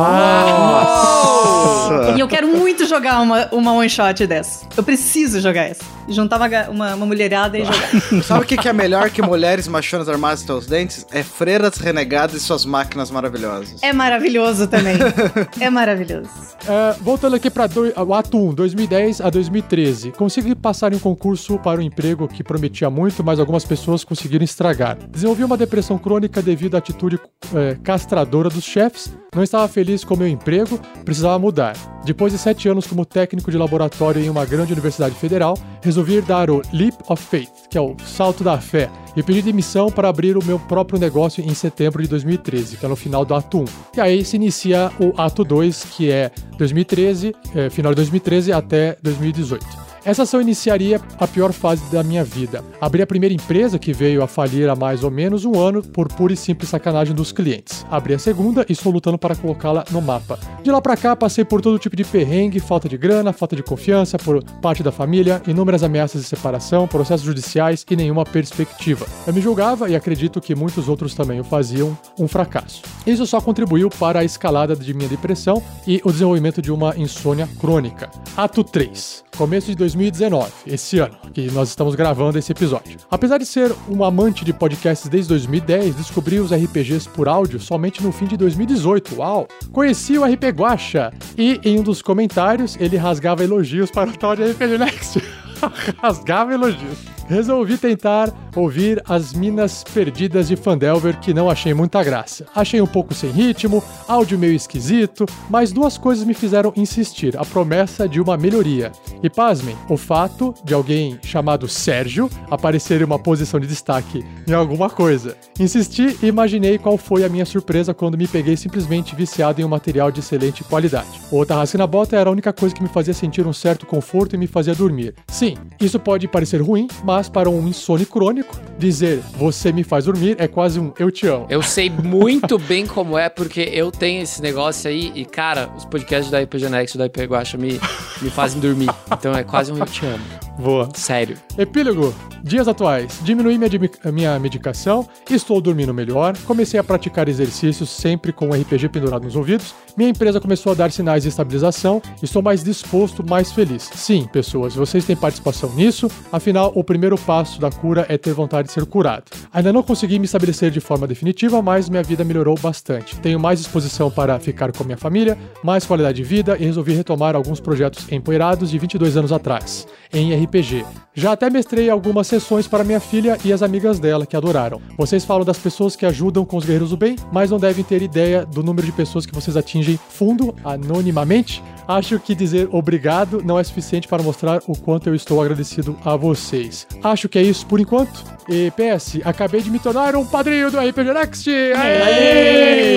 E eu quero muito jogar uma, uma one shot dessa. Eu preciso jogar essa. Juntar uma, uma, uma mulherada e jogar. Sabe o que, que é melhor que mulheres machonas armadas até os dentes? É freiras renegadas e suas máquinas maravilhosas. É maravilhoso também. É maravilhoso. É, voltando aqui para o ato 1, 2010 a 2013. Consegui passar em um concurso para um emprego que prometia muito, mas algumas pessoas conseguiram estragar. Desenvolvi uma depressão crônica devido à atitude é, castradora dos chefes. Não estava feliz com o meu emprego, precisava mudar. Depois de sete anos como técnico de laboratório em uma grande universidade federal, resolvi dar o Leap of Faith, que é o salto da fé, e pedi demissão para abrir o meu próprio negócio em setembro de 2013, que é no final do ato 1. E aí se inicia o ato 2, que é 2013, é, final de 2013 até 2018. Essa ação iniciaria a pior fase da minha vida. Abri a primeira empresa, que veio a falir há mais ou menos um ano, por pura e simples sacanagem dos clientes. Abri a segunda e estou lutando para colocá-la no mapa. De lá pra cá, passei por todo tipo de perrengue, falta de grana, falta de confiança por parte da família, inúmeras ameaças de separação, processos judiciais e nenhuma perspectiva. Eu me julgava e acredito que muitos outros também o faziam um fracasso. Isso só contribuiu para a escalada de minha depressão e o desenvolvimento de uma insônia crônica. Ato 3. Começo de 2019, esse ano, que nós estamos gravando esse episódio. Apesar de ser um amante de podcasts desde 2010, descobri os RPGs por áudio somente no fim de 2018. Uau! Conheci o RP Guacha e em um dos comentários ele rasgava elogios para o tal de RPG Next. Rasgava elogios. Resolvi tentar ouvir as Minas Perdidas de Fandelver, que não achei muita graça. Achei um pouco sem ritmo, áudio meio esquisito, mas duas coisas me fizeram insistir: a promessa de uma melhoria. E pasmem, o fato de alguém chamado Sérgio aparecer em uma posição de destaque em alguma coisa. Insisti e imaginei qual foi a minha surpresa quando me peguei simplesmente viciado em um material de excelente qualidade. O Tarrasque na Bota era a única coisa que me fazia sentir um certo conforto e me fazia dormir. Sim, isso pode parecer ruim, mas para um insônia crônico, dizer você me faz dormir é quase um eu te amo. Eu sei muito bem como é, porque eu tenho esse negócio aí e, cara, os podcasts da Next e da IP Guacha me, me fazem dormir. Então é quase um eu te amo. Boa. Sério. Epílogo. Dias atuais. Diminui minha, minha medicação, estou dormindo melhor, comecei a praticar exercícios sempre com o RPG pendurado nos ouvidos, minha empresa começou a dar sinais de estabilização, estou mais disposto, mais feliz. Sim, pessoas, vocês têm participação nisso, afinal, o primeiro passo da cura é ter vontade de ser curado. Ainda não consegui me estabelecer de forma definitiva, mas minha vida melhorou bastante. Tenho mais disposição para ficar com minha família, mais qualidade de vida e resolvi retomar alguns projetos empoeirados de 22 anos atrás, em RPG. Já até mestrei algumas sessões para minha filha e as amigas dela, que adoraram. Vocês falam das pessoas que ajudam com os guerreiros do bem, mas não devem ter ideia do número de pessoas que vocês atingem fundo, anonimamente. Acho que dizer obrigado não é suficiente para mostrar o quanto eu estou agradecido a vocês. Acho que é isso por enquanto. E PS, acabei de me tornar um padrinho do RPG Next! Aê!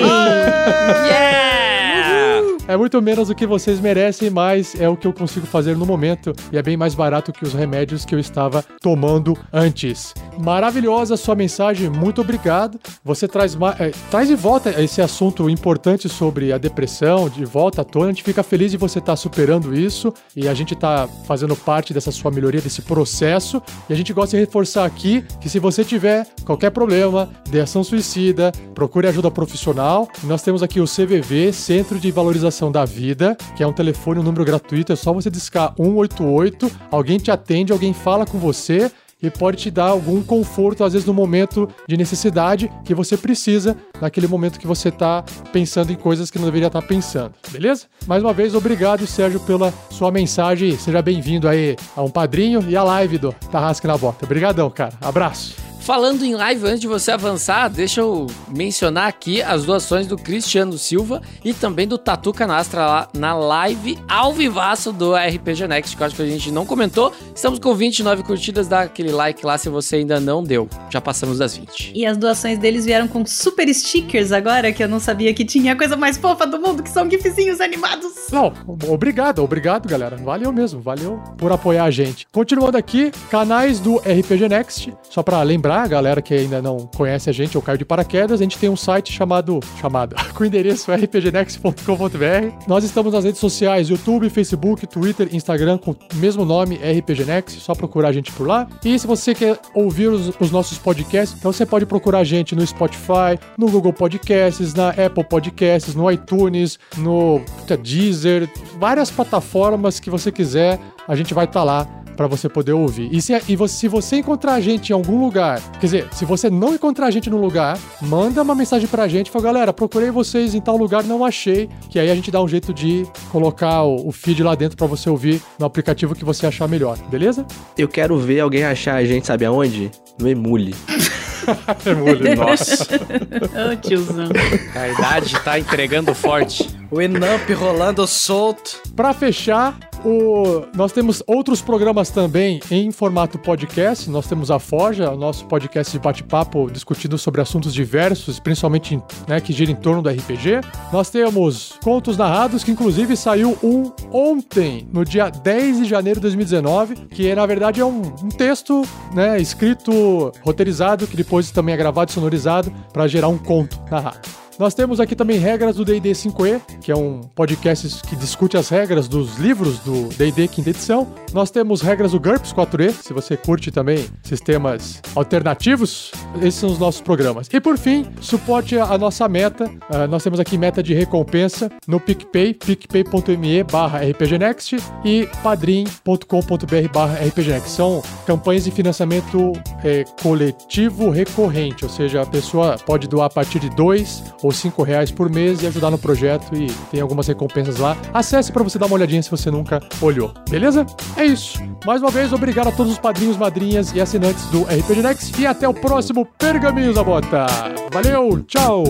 É muito menos do que vocês merecem, mas é o que eu consigo fazer no momento e é bem mais barato que os remédios que eu estava tomando antes. Maravilhosa sua mensagem, muito obrigado. Você traz, eh, traz de volta esse assunto importante sobre a depressão, de volta à tona. A gente fica feliz de você estar superando isso e a gente está fazendo parte dessa sua melhoria, desse processo. E a gente gosta de reforçar aqui que se você tiver qualquer problema de ação suicida, procure ajuda profissional. Nós temos aqui o CVV, Centro de Valorização da Vida, que é um telefone, um número gratuito, é só você discar 188, alguém te atende, alguém fala com você e pode te dar algum conforto, às vezes no momento de necessidade que você precisa, naquele momento que você está pensando em coisas que não deveria estar pensando, beleza? Mais uma vez, obrigado, Sérgio, pela sua mensagem. Seja bem-vindo aí a um padrinho e a live do Tarrasque na Bota. Obrigadão, cara. Abraço. Falando em live, antes de você avançar, deixa eu mencionar aqui as doações do Cristiano Silva e também do Tatu Canastra lá na live ao vivaço do RPG Next, que eu acho que a gente não comentou. Estamos com 29 curtidas, dá aquele like lá se você ainda não deu. Já passamos das 20. E as doações deles vieram com super stickers agora, que eu não sabia que tinha a coisa mais fofa do mundo, que são gifzinhos animados. Não, obrigado, obrigado, galera. Valeu mesmo, valeu por apoiar a gente. Continuando aqui, canais do RPG Next. Só pra lembrar, a galera que ainda não conhece a gente ou caiu de paraquedas, a gente tem um site chamado, chamado, com o endereço rpgnext.com.br. Nós estamos nas redes sociais, YouTube, Facebook, Twitter, Instagram, com o mesmo nome, RPG Next, só procurar a gente por lá. E se você quer ouvir os, os nossos podcasts, então você pode procurar a gente no Spotify, no Google Podcasts, na Apple Podcasts, no iTunes, no puta, Deezer, várias plataformas que você quiser, a gente vai estar lá para você poder ouvir. E, se, e você- se você encontrar a gente em algum lugar, quer dizer, se você não encontrar a gente no lugar, manda uma mensagem pra gente e fala, galera, procurei vocês em tal lugar, não achei, que aí a gente dá um jeito de colocar o, o feed lá dentro para você ouvir no aplicativo que você achar melhor, beleza? Eu quero ver alguém achar a gente, sabe aonde? No Emule. Emule, nossa. Ô, tiozão. A idade tá entregando forte. O Enamp rolando solto. Para fechar, o... nós temos outros programas também em formato podcast. Nós temos a Forja, o nosso podcast de bate-papo discutindo sobre assuntos diversos, principalmente né, que gira em torno do RPG. Nós temos Contos Narrados, que inclusive saiu um ontem, no dia 10 de janeiro de 2019, que na verdade é um, um texto né, escrito, roteirizado, que depois também é gravado e sonorizado para gerar um conto narrado. Nós temos aqui também regras do D&D 5e, que é um podcast que discute as regras dos livros do D&D quinta edição. Nós temos regras do GURPS 4e, se você curte também sistemas alternativos, esses são os nossos programas. E por fim, suporte a nossa meta. Ah, nós temos aqui meta de recompensa no PicPay, picpay.me barra rpgnext e padrim.com.br barra rpgnext. São campanhas de financiamento eh, coletivo recorrente, ou seja, a pessoa pode doar a partir de dois ou ou 5 reais por mês e ajudar no projeto e tem algumas recompensas lá. Acesse para você dar uma olhadinha se você nunca olhou, beleza? É isso. Mais uma vez, obrigado a todos os padrinhos, madrinhas e assinantes do RPG Next e até o próximo Pergaminhos da Bota. Valeu, tchau!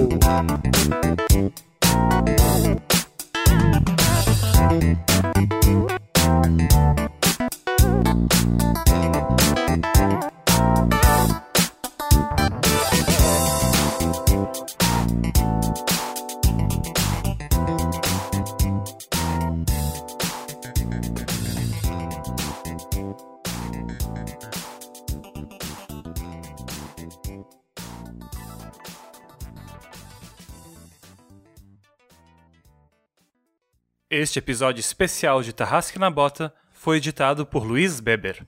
Este episódio especial de Tarrasque na Bota foi editado por Luiz Beber.